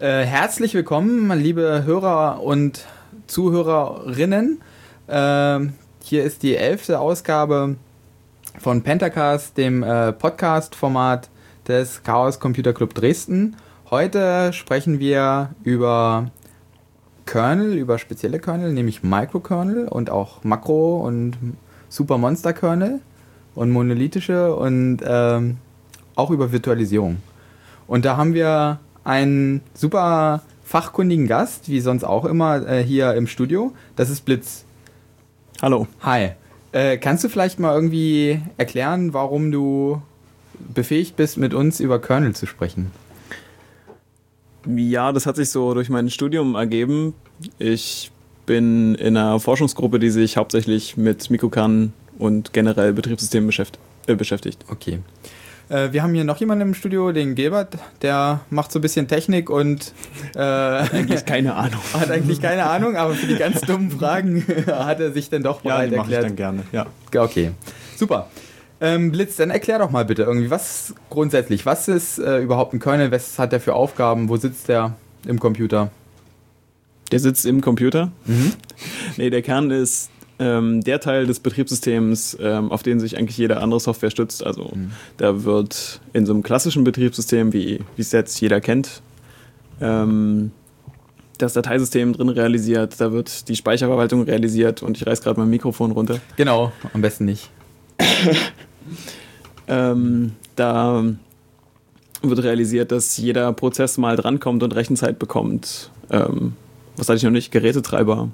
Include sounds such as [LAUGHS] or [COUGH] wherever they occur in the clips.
Äh, herzlich willkommen, liebe Hörer und Zuhörerinnen. Äh, hier ist die elfte Ausgabe von Pentacast, dem äh, Podcast-Format des Chaos Computer Club Dresden. Heute sprechen wir über Kernel, über spezielle Kernel, nämlich Microkernel und auch Makro- und Super-Monster-Kernel und monolithische und ähm, auch über Virtualisierung. Und da haben wir einen super fachkundigen Gast, wie sonst auch immer, äh, hier im Studio. Das ist Blitz. Hallo. Hi. Äh, kannst du vielleicht mal irgendwie erklären, warum du befähigt bist, mit uns über Kernel zu sprechen? Ja, das hat sich so durch mein Studium ergeben. Ich bin in einer Forschungsgruppe, die sich hauptsächlich mit Mikrokernen und generell Betriebssystemen beschäftigt. Äh, beschäftigt. Okay. Äh, wir haben hier noch jemanden im Studio, den Gilbert, der macht so ein bisschen Technik und äh, eigentlich keine Ahnung. [LAUGHS] Hat eigentlich keine Ahnung, aber für die ganz dummen Fragen [LAUGHS] hat er sich dann doch bereit ja, die erklärt. Ich dann gerne, ja. Okay, super. Ähm, Blitz, dann erklär doch mal bitte irgendwie, was grundsätzlich, was ist äh, überhaupt ein Kernel, was hat der für Aufgaben, wo sitzt der im Computer? Der sitzt im Computer? Mhm. [LAUGHS] nee, der Kern ist ähm, der Teil des Betriebssystems, ähm, auf den sich eigentlich jede andere Software stützt. Also mhm. da wird in so einem klassischen Betriebssystem, wie es jetzt jeder kennt, ähm, das Dateisystem drin realisiert, da wird die Speicherverwaltung realisiert und ich reiß gerade mein Mikrofon runter. Genau, am besten nicht. [LAUGHS] ähm, da wird realisiert, dass jeder Prozess mal drankommt und Rechenzeit bekommt. Ähm, was hatte ich noch nicht? Gerätetreiber.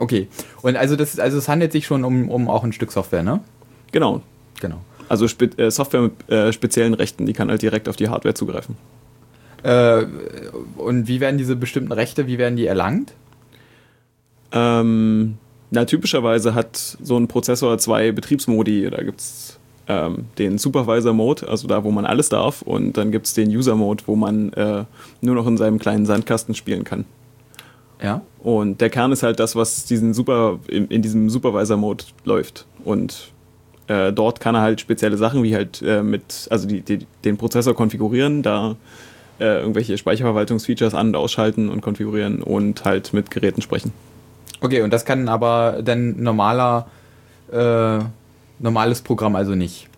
Okay. Und also das also es handelt sich schon um, um auch ein Stück Software, ne? Genau. Genau. Also Spe äh, Software mit äh, speziellen Rechten, die kann halt direkt auf die Hardware zugreifen. Äh, und wie werden diese bestimmten Rechte, wie werden die erlangt? Ähm, na, typischerweise hat so ein Prozessor zwei Betriebsmodi. Da gibt es ähm, den Supervisor-Mode, also da, wo man alles darf, und dann gibt es den User-Mode, wo man äh, nur noch in seinem kleinen Sandkasten spielen kann. Ja. Und der Kern ist halt das, was diesen Super, in, in diesem Supervisor-Mode läuft. Und äh, dort kann er halt spezielle Sachen wie halt äh, mit, also die, die, den Prozessor konfigurieren, da äh, irgendwelche Speicherverwaltungsfeatures an- und ausschalten und konfigurieren und halt mit Geräten sprechen. Okay, und das kann aber dann normaler, äh, normales Programm also nicht?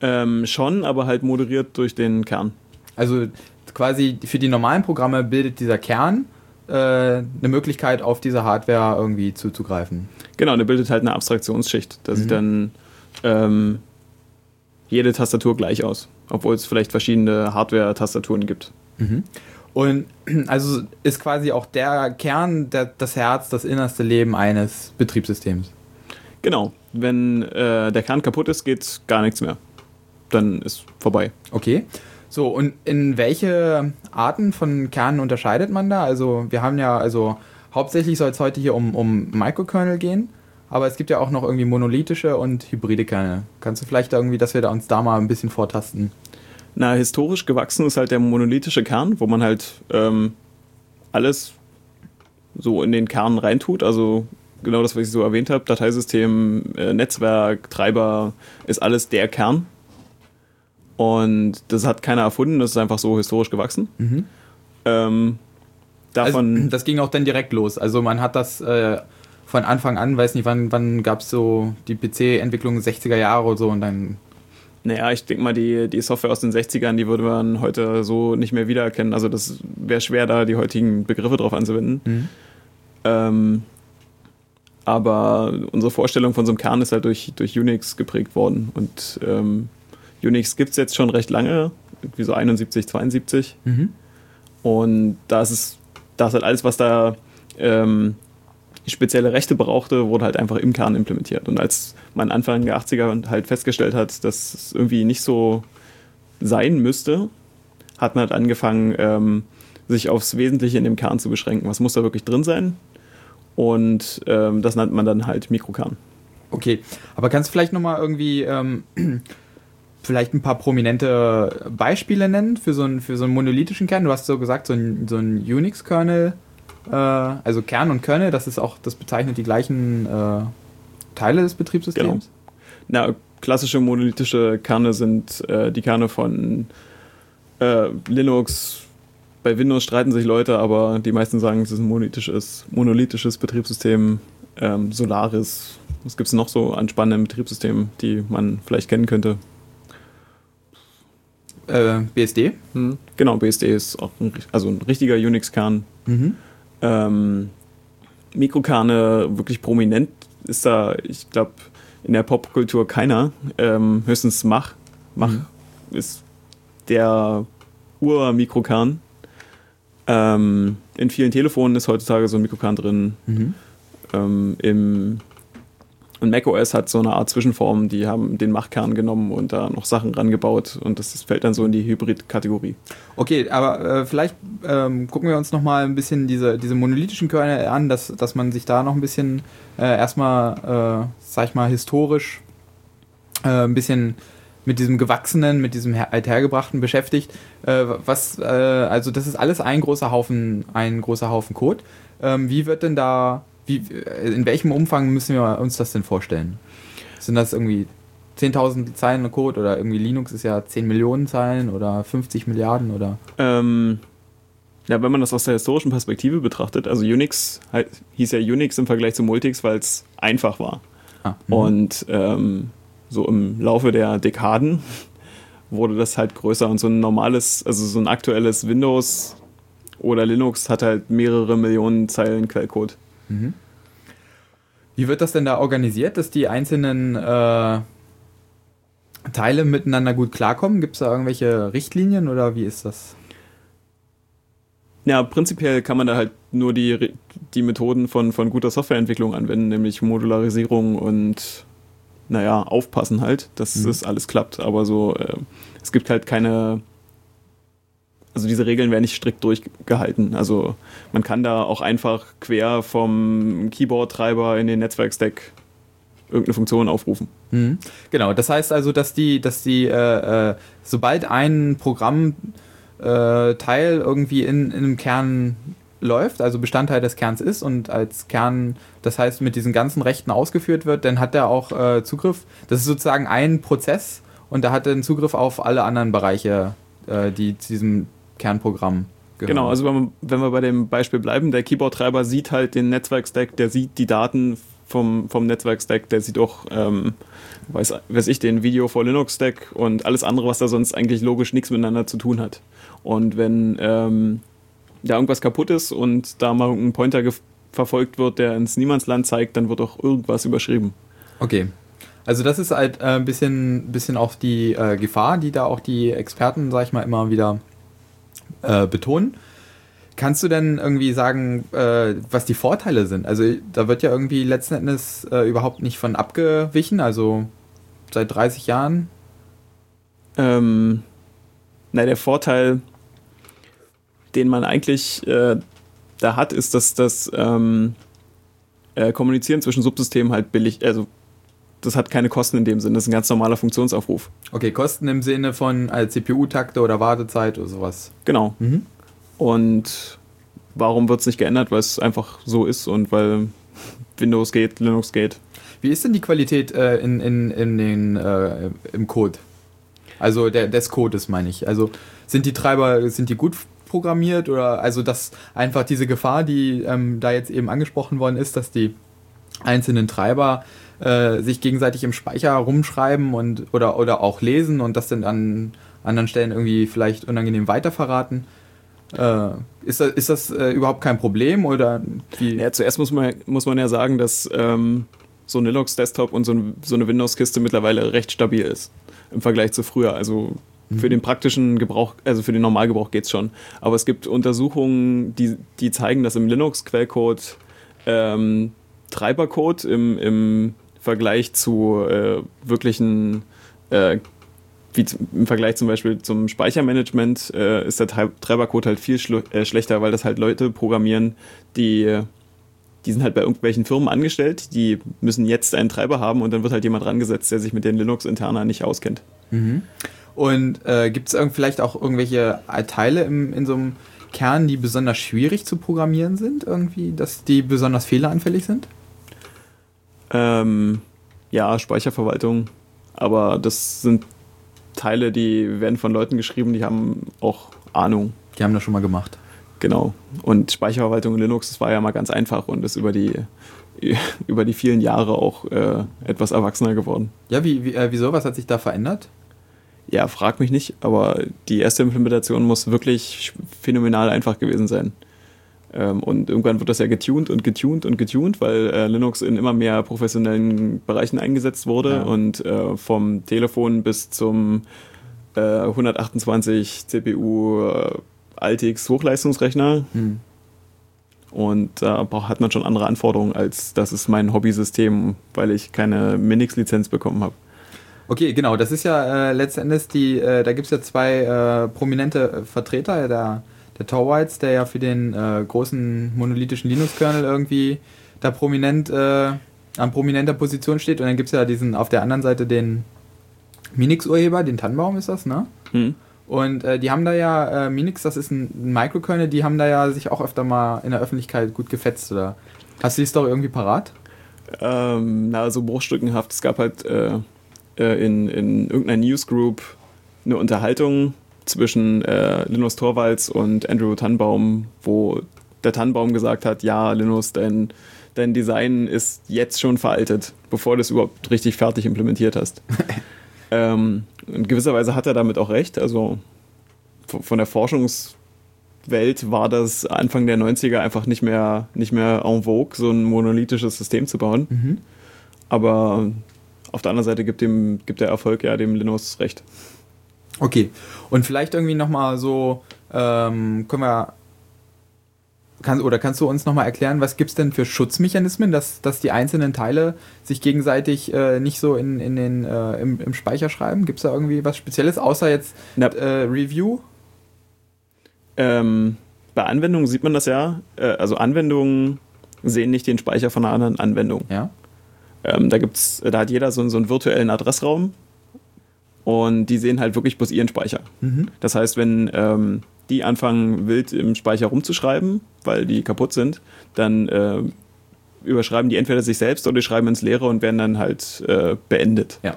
Ähm, schon, aber halt moderiert durch den Kern. Also quasi für die normalen Programme bildet dieser Kern eine Möglichkeit, auf diese Hardware irgendwie zuzugreifen. Genau, der bildet halt eine Abstraktionsschicht. Da mhm. sieht dann ähm, jede Tastatur gleich aus, obwohl es vielleicht verschiedene Hardware-Tastaturen gibt. Mhm. Und [CLEARS THROAT] also ist quasi auch der Kern, der, das Herz, das innerste Leben eines Betriebssystems. Genau. Wenn äh, der Kern kaputt ist, geht gar nichts mehr. Dann ist vorbei. Okay. So, und in welche Arten von Kernen unterscheidet man da? Also, wir haben ja, also hauptsächlich soll es heute hier um, um Microkernel gehen, aber es gibt ja auch noch irgendwie monolithische und hybride Kerne. Kannst du vielleicht irgendwie, dass wir da uns da mal ein bisschen vortasten? Na, historisch gewachsen ist halt der monolithische Kern, wo man halt ähm, alles so in den Kern reintut. Also genau das, was ich so erwähnt habe, Dateisystem, äh, Netzwerk, Treiber, ist alles der Kern. Und das hat keiner erfunden, das ist einfach so historisch gewachsen. Mhm. Ähm, davon also, [CLEARS THROAT] das ging auch dann direkt los. Also man hat das äh, von Anfang an, weiß nicht, wann, wann gab es so die PC-Entwicklung 60er Jahre oder so und dann. Naja, ich denke mal, die, die Software aus den 60ern, die würde man heute so nicht mehr wiedererkennen. Also das wäre schwer, da die heutigen Begriffe drauf anzuwenden. Mhm. Ähm, aber unsere Vorstellung von so einem Kern ist halt durch, durch Unix geprägt worden. Und ähm, Unix gibt es jetzt schon recht lange, wie so 71, 72. Mhm. Und da ist es, da ist halt alles, was da ähm, spezielle Rechte brauchte, wurde halt einfach im Kern implementiert. Und als man Anfang der 80er halt festgestellt hat, dass es irgendwie nicht so sein müsste, hat man halt angefangen, ähm, sich aufs Wesentliche in dem Kern zu beschränken. Was muss da wirklich drin sein? Und ähm, das nennt man dann halt Mikrokern. Okay, aber kannst du vielleicht nochmal irgendwie ähm, vielleicht ein paar prominente Beispiele nennen für so einen, für so einen monolithischen Kern? Du hast so gesagt, so ein, so ein Unix-Kernel, äh, also Kern und Kernel, das ist auch, das bezeichnet die gleichen äh, Teile des Betriebssystems? Genau. Na, klassische monolithische Kerne sind äh, die Kerne von äh, Linux, bei Windows streiten sich Leute, aber die meisten sagen, es ist ein monolithisches, monolithisches Betriebssystem. Ähm, Solaris, was gibt es noch so an spannenden Betriebssystemen, die man vielleicht kennen könnte? Äh, BSD? Hm. Genau, BSD ist auch ein, also ein richtiger Unix-Kern. Mhm. Ähm, Mikrokerne wirklich prominent ist da, ich glaube, in der Popkultur keiner. Ähm, höchstens Mach. Mach Mhm. ist der Ur-Mikrokern. Ähm, in vielen Telefonen ist heutzutage so ein Mikrokern drin. Mhm. Ähm, im, und macOS hat so eine Art Zwischenform, die haben den Mach-Kern genommen und da noch Sachen rangebaut und das, fällt dann so in die Hybrid-Kategorie. Okay, aber äh, vielleicht ähm, gucken wir uns noch mal ein bisschen diese, diese monolithischen Kerne an, dass, dass man sich da noch ein bisschen äh, erstmal, äh, sag ich mal, historisch äh, ein bisschen mit diesem Gewachsenen, mit diesem her Althergebrachten beschäftigt. Äh, was, äh, also das ist alles ein großer Haufen, ein großer Haufen Code. Ähm, wie wird denn da, wie, äh, in welchem Umfang müssen wir uns das denn vorstellen? Sind das irgendwie 10.000 Zeilen Code oder irgendwie Linux ist ja 10 Millionen Zeilen oder 50 Milliarden oder? Ähm, ja, wenn man das aus der historischen Perspektive betrachtet, also Unix hieß ja Unix im Vergleich zu Multics, weil es einfach war. Ah, mhm. Und ähm, so im Laufe der Dekaden [LAUGHS] wurde das halt größer und so ein normales, also so ein aktuelles Windows oder Linux hat halt mehrere Millionen Zeilen Quellcode. Mhm. Wie wird das denn da organisiert, dass die einzelnen äh, Teile miteinander gut klarkommen? Gibt es da irgendwelche Richtlinien oder wie ist das? Ja, prinzipiell kann man da halt nur die, die Methoden von, von guter Softwareentwicklung anwenden, nämlich Modularisierung und naja, aufpassen halt, dass Mhm. das alles klappt. Aber so, äh, es gibt halt keine, also diese Regeln werden nicht strikt durchgehalten. Also man kann da auch einfach quer vom Keyboard-Treiber in den Netzwerkstack irgendeine Funktion aufrufen. Mhm. Genau, das heißt also, dass die, dass die, äh, äh, sobald ein Programmteil äh, irgendwie in, in einem Kern läuft, also Bestandteil des Kerns ist und als Kern, das heißt mit diesen ganzen Rechten ausgeführt wird, dann hat er auch äh, Zugriff. Das ist sozusagen ein Prozess und da hat er einen Zugriff auf alle anderen Bereiche, äh, die zu diesem Kernprogramm gehören. Genau, also wenn wir, wenn wir bei dem Beispiel bleiben, der Keyboard-Treiber sieht halt den Netzwerkstack, der sieht die Daten vom, vom Netzwerkstack, der sieht auch, ähm, weiß, weiß ich, den Video vor Linux-Stack und alles andere, was da sonst eigentlich logisch nichts miteinander zu tun hat. Und wenn ähm, da irgendwas kaputt ist und da mal ein Pointer verfolgt wird, der ins Niemandsland zeigt, dann wird auch irgendwas überschrieben. Okay. Also das ist halt äh, ein bisschen, bisschen auch die äh, Gefahr, die da auch die Experten, sag ich mal, immer wieder äh, betonen. Kannst du denn irgendwie sagen, äh, was die Vorteile sind? Also da wird ja irgendwie letzten Endes äh, überhaupt nicht von abgewichen, also seit 30 Jahren. Ähm, na, der Vorteil, den man eigentlich äh, da hat, ist, dass das ähm, äh, Kommunizieren zwischen Subsystemen halt billig, also das hat keine Kosten in dem Sinne, das ist ein ganz normaler Funktionsaufruf. Okay, Kosten im Sinne von äh, CPU-Takte oder Wartezeit oder sowas. Genau. Mhm. Und warum wird es nicht geändert? Weil es einfach so ist und weil Windows geht, Linux geht. Wie ist denn die Qualität äh, in, in, in den, äh, im Code? Also der, des Codes meine ich. Also sind die Treiber, sind die gut programmiert oder also dass einfach diese Gefahr, die ähm, da jetzt eben angesprochen worden ist, dass die einzelnen Treiber äh, sich gegenseitig im Speicher rumschreiben und oder, oder auch lesen und das dann an anderen Stellen irgendwie vielleicht unangenehm weiterverraten. Äh, ist das, ist das äh, überhaupt kein Problem oder wie? Ja, zuerst muss man, muss man ja sagen, dass ähm, so ein Linux-Desktop und so, ein, so eine Windows-Kiste mittlerweile recht stabil ist im Vergleich zu früher. Also für den praktischen Gebrauch, also für den Normalgebrauch geht's schon. Aber es gibt Untersuchungen, die, die zeigen, dass im Linux-Quellcode ähm, Treibercode im, im Vergleich zu äh, wirklichen, äh, wie im Vergleich zum Beispiel zum Speichermanagement, äh, ist der Treib Treibercode halt viel äh, schlechter, weil das halt Leute programmieren, die, die sind halt bei irgendwelchen Firmen angestellt, die müssen jetzt einen Treiber haben und dann wird halt jemand rangesetzt, der sich mit den Linux-Interna nicht auskennt. Mhm. Und äh, gibt es vielleicht auch irgendwelche Teile im, in so einem Kern, die besonders schwierig zu programmieren sind, irgendwie, dass die besonders fehleranfällig sind? Ähm, ja, Speicherverwaltung, aber das sind Teile, die werden von Leuten geschrieben, die haben auch Ahnung. Die haben das schon mal gemacht. genau. Und Speicherverwaltung in Linux, das war ja mal ganz einfach und ist über die, [LAUGHS] über die vielen Jahre auch äh, etwas erwachsener geworden. Ja, wie, wie, äh, wieso? Was hat sich da verändert? Ja, frag mich nicht, aber die erste Implementation muss wirklich phänomenal einfach gewesen sein. Ähm, und irgendwann wird das ja getuned und getuned und getuned, weil äh, Linux in immer mehr professionellen Bereichen eingesetzt wurde ja. und äh, vom Telefon bis zum äh, 128 CPU äh, Altix Hochleistungsrechner. Hm. Und da hat man schon andere Anforderungen, als das ist mein Hobbysystem, weil ich keine Minix-Lizenz bekommen habe. Okay, genau, das ist ja äh, letztendlich die, äh, da gibt es ja zwei prominente Vertreter, der, der Torvalds, der ja für den äh, großen monolithischen Linux-Kernel irgendwie da prominent äh, an prominenter Position steht. Und dann gibt es ja diesen auf der anderen Seite den Minix-Urheber, den Tannenbaum ist das, ne? Mhm. Und äh, die haben da ja, äh, Minix, das ist ein, ein Microkernel, die haben da ja sich auch öfter mal in der Öffentlichkeit gut gefetzt, oder? Hast du die Story irgendwie parat? Ähm, na, so bruchstückenhaft. Es gab halt äh, äh, in, in irgendeiner Newsgroup eine Unterhaltung zwischen äh, Linus Torvalds und Andrew Tannenbaum, wo der Tannenbaum gesagt hat, ja, Linus, dein, dein Design ist jetzt schon veraltet, bevor du es überhaupt richtig fertig implementiert hast. [LAUGHS] Ähm, in gewisser Weise hat er damit auch recht. Also von der Forschungswelt war das Anfang der 90er einfach nicht mehr, nicht mehr en vogue, so ein monolithisches System zu bauen. Mhm. Aber auf der anderen Seite gibt, dem, gibt der Erfolg ja dem Linux recht. Okay. Und vielleicht irgendwie nochmal so, ähm, können wir kann, oder kannst du uns nochmal erklären, was gibt es denn für Schutzmechanismen, dass, dass die einzelnen Teile sich gegenseitig äh, nicht so in, in den, äh, im, im Speicher schreiben? Gibt es da irgendwie was Spezielles, außer jetzt äh, Review? Ähm, bei Anwendungen sieht man das ja. Äh, also Anwendungen sehen nicht den Speicher von einer anderen Anwendung. Ja. Ähm, da, gibt's, da hat jeder so, so einen virtuellen Adressraum und die sehen halt wirklich bloß ihren Speicher. Mhm. Das heißt, wenn ähm, die anfangen wild im Speicher rumzuschreiben, weil die kaputt sind, dann äh, überschreiben die entweder sich selbst oder die schreiben ins Leere und werden dann halt äh, beendet. Ja.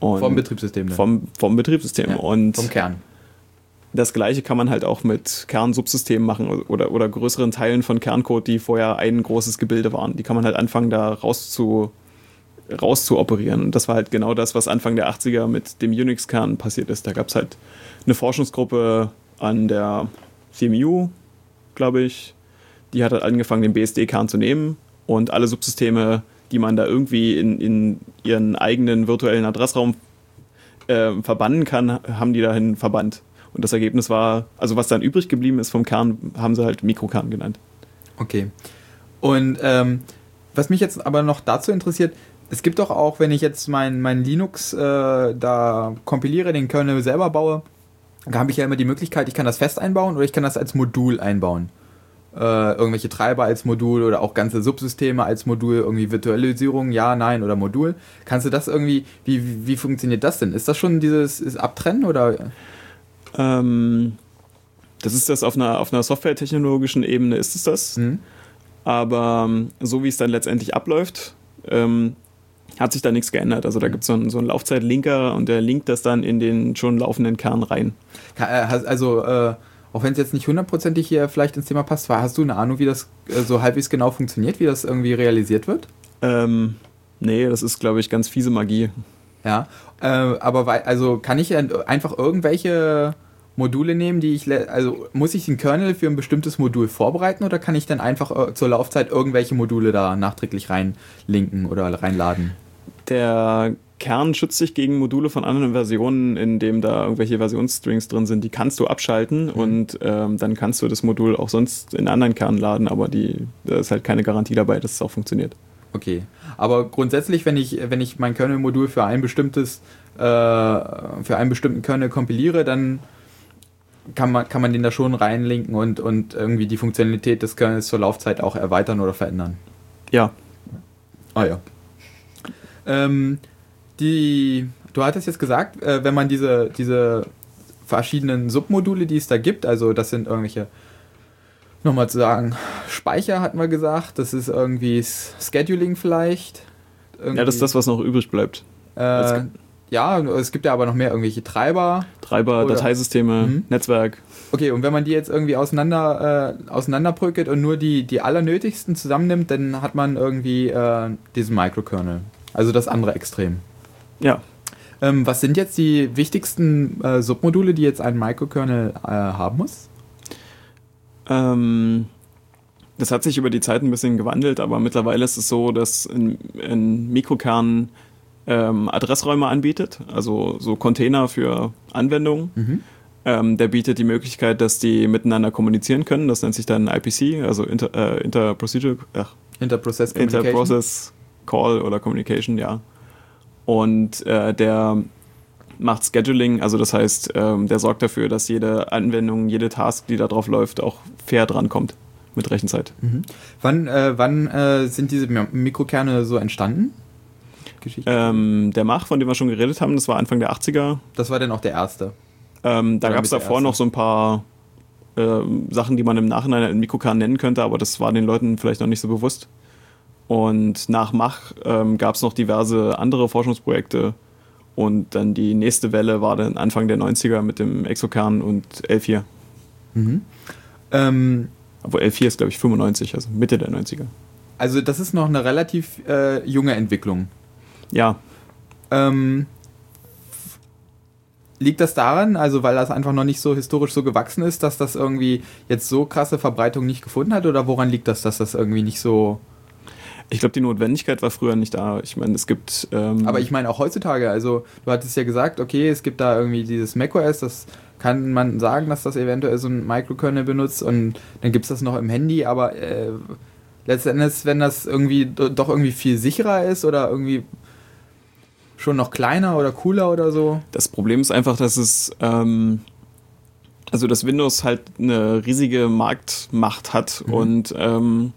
Und vom Betriebssystem. Vom, vom Betriebssystem. Ja, und vom Kern. Das gleiche kann man halt auch mit Kernsubsystemen machen oder, oder größeren Teilen von Kerncode, die vorher ein großes Gebilde waren. Die kann man halt anfangen, da raus zu, raus zu operieren. Und das war halt genau das, was Anfang der 80er mit dem Unix-Kern passiert ist. Da gab es halt eine Forschungsgruppe an der CMU, glaube ich, die hat halt angefangen, den BSD-Kern zu nehmen und alle Subsysteme, die man da irgendwie in, in ihren eigenen virtuellen Adressraum äh, verbannen kann, haben die dahin verbannt. Und das Ergebnis war, also was dann übrig geblieben ist vom Kern, haben sie halt Mikrokern genannt. Okay. Und ähm, was mich jetzt aber noch dazu interessiert, es gibt doch auch, wenn ich jetzt mein, mein Linux äh, da kompiliere, den Kernel selber baue, da habe ich ja immer die Möglichkeit, ich kann das fest einbauen oder ich kann das als Modul einbauen. Äh, irgendwelche Treiber als Modul oder auch ganze Subsysteme als Modul, irgendwie Virtualisierung, ja, nein oder Modul. Kannst du das irgendwie, wie, wie, funktioniert das denn? Ist das schon dieses Abtrennen oder? Ähm, das ist das auf einer, auf einer softwaretechnologischen Ebene, ist es das. Mhm. Aber ähm, so wie es dann letztendlich abläuft, ähm, hat sich da nichts geändert. Also da gibt es so einen, so einen Laufzeitlinker und der linkt das dann in den schon laufenden Kern rein. Äh, also, äh, auch wenn es jetzt nicht hundertprozentig hier vielleicht ins Thema passt, hast du eine Ahnung, wie das äh, so halbwegs genau funktioniert, wie das irgendwie realisiert wird? Ähm, nee, das ist, glaube ich, ganz fiese Magie. Ja, äh, aber also kann ich einfach irgendwelche Module nehmen, die ich, also muss ich den Kernel für ein bestimmtes Modul vorbereiten oder kann ich dann einfach äh, zur Laufzeit irgendwelche Module da nachträglich reinlinken oder reinladen? Der Kern schützt sich gegen Module von anderen Versionen, indem da irgendwelche Versionsstrings drin sind. Die kannst du abschalten mhm. und ähm, dann kannst du das Modul auch sonst in anderen Kernen laden, aber die, da ist halt keine Garantie dabei, dass es auch funktioniert. Okay. Aber grundsätzlich, wenn ich, wenn ich mein Kernel-Modul für ein bestimmtes, äh, für einen bestimmten Kernel kompiliere, dann kann man, kann man den da schon reinlinken und, und irgendwie die Funktionalität des Kernels zur Laufzeit auch erweitern oder verändern. Ja. Ah ja. Ähm, die, du hattest jetzt gesagt, äh, wenn man diese, diese verschiedenen Submodule, die es da gibt, also das sind irgendwelche, nochmal zu sagen, Speicher hatten wir gesagt, das ist irgendwie Scheduling vielleicht. Irgendwie, ja, das ist das, was noch übrig bleibt. Äh, ja, es gibt ja aber noch mehr irgendwelche Treiber. Treiber, Dateisysteme, mhm. Netzwerk. Okay, und wenn man die jetzt irgendwie auseinander, äh, auseinanderbrückelt und nur die, die allernötigsten zusammennimmt, dann hat man irgendwie äh, diesen Microkernel. Also das andere Extrem. Ja. Ähm, was sind jetzt die wichtigsten äh, Submodule, die jetzt ein Microkernel äh, haben muss? Ähm, das hat sich über die Zeit ein bisschen gewandelt, aber mittlerweile ist es so, dass ein, ein Mikrokern ähm, Adressräume anbietet, also so Container für Anwendungen. Mhm. Ähm, der bietet die Möglichkeit, dass die miteinander kommunizieren können. Das nennt sich dann IPC, also Inter, äh, Interprocedural, ach, Interprocess Communication. Interprocess Call oder Communication, ja. Und äh, der macht Scheduling, also das heißt, ähm, der sorgt dafür, dass jede Anwendung, jede Task, die da drauf läuft, auch fair drankommt mit Rechenzeit. Mhm. Wann, äh, wann äh, sind diese Mi- Mikrokerne so entstanden? Geschichte. Ähm, der Mach, von dem wir schon geredet haben, das war Anfang der 80er. das war dann auch der erste. Ähm, da gab es davor noch so ein paar ähm, Sachen, die man im Nachhinein einen Mikrokern nennen könnte, aber das war den Leuten vielleicht noch nicht so bewusst. Und nach Mach ähm, gab es noch diverse andere Forschungsprojekte. Und dann die nächste Welle war dann Anfang der 90er mit dem Exokern und L4. Mhm. Ähm, Obwohl L4 ist, glaube ich, 95, also Mitte der 90er. also das ist noch eine relativ äh, junge Entwicklung. Ja, Ähm, liegt das daran, also weil das einfach noch nicht so historisch so gewachsen ist, dass das irgendwie jetzt so krasse Verbreitung nicht gefunden hat? Oder woran liegt das, dass das irgendwie nicht so... ich glaube, die Notwendigkeit war früher nicht da. Ich meine, es gibt. Ähm, Aber ich meine auch heutzutage, also du hattest ja gesagt, okay, es gibt da irgendwie dieses macOS, das kann man sagen, dass das eventuell so ein Microkernel benutzt und dann gibt es das noch im Handy, aber äh, letztendlich, wenn das irgendwie do- doch irgendwie viel sicherer ist oder irgendwie schon noch kleiner oder cooler oder so. Das Problem ist einfach, dass es, ähm, also dass Windows halt eine riesige Marktmacht hat Mhm. und ähm,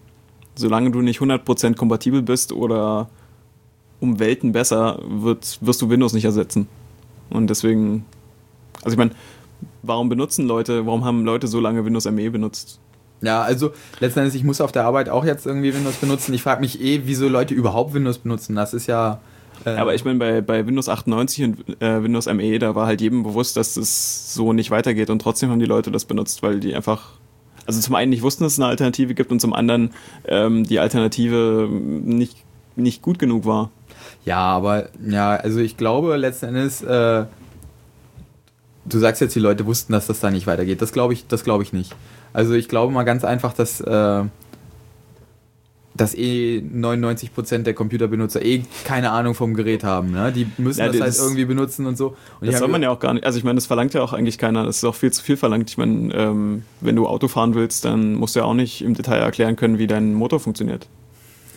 solange du nicht 100% kompatibel bist oder um Welten besser, wird, wirst du Windows nicht ersetzen. Und deswegen, also ich meine, warum benutzen Leute, warum haben Leute so lange Windows ME benutzt? Ja, also letztendlich, ich muss auf der Arbeit auch jetzt irgendwie Windows benutzen. Ich frage mich eh, wieso Leute überhaupt Windows benutzen. Das ist ja. äh, Aber ich meine, bei, bei Windows 98 und äh, Windows ME, da war halt jedem bewusst, dass es so nicht weitergeht und trotzdem haben die Leute das benutzt, weil die einfach, also zum einen nicht wussten, dass es eine Alternative gibt und zum anderen ähm, die Alternative nicht, nicht gut genug war. Ja, aber ja, also ich glaube letzten Endes, äh, du sagst jetzt, die Leute wussten, dass das da nicht weitergeht. Das glaube ich, das ich nicht. Also ich glaube mal ganz einfach, dass, äh, dass eh 99% der Computerbenutzer eh keine Ahnung vom Gerät haben. Ne? Die müssen Ja, das halt das- irgendwie benutzen und so. Und Das soll man ja auch gar nicht, also ich meine, das verlangt ja auch eigentlich keiner, das ist auch viel zu viel verlangt. Ich meine, ähm, wenn du Auto fahren willst, dann musst du ja auch nicht im Detail erklären können, wie dein Motor funktioniert.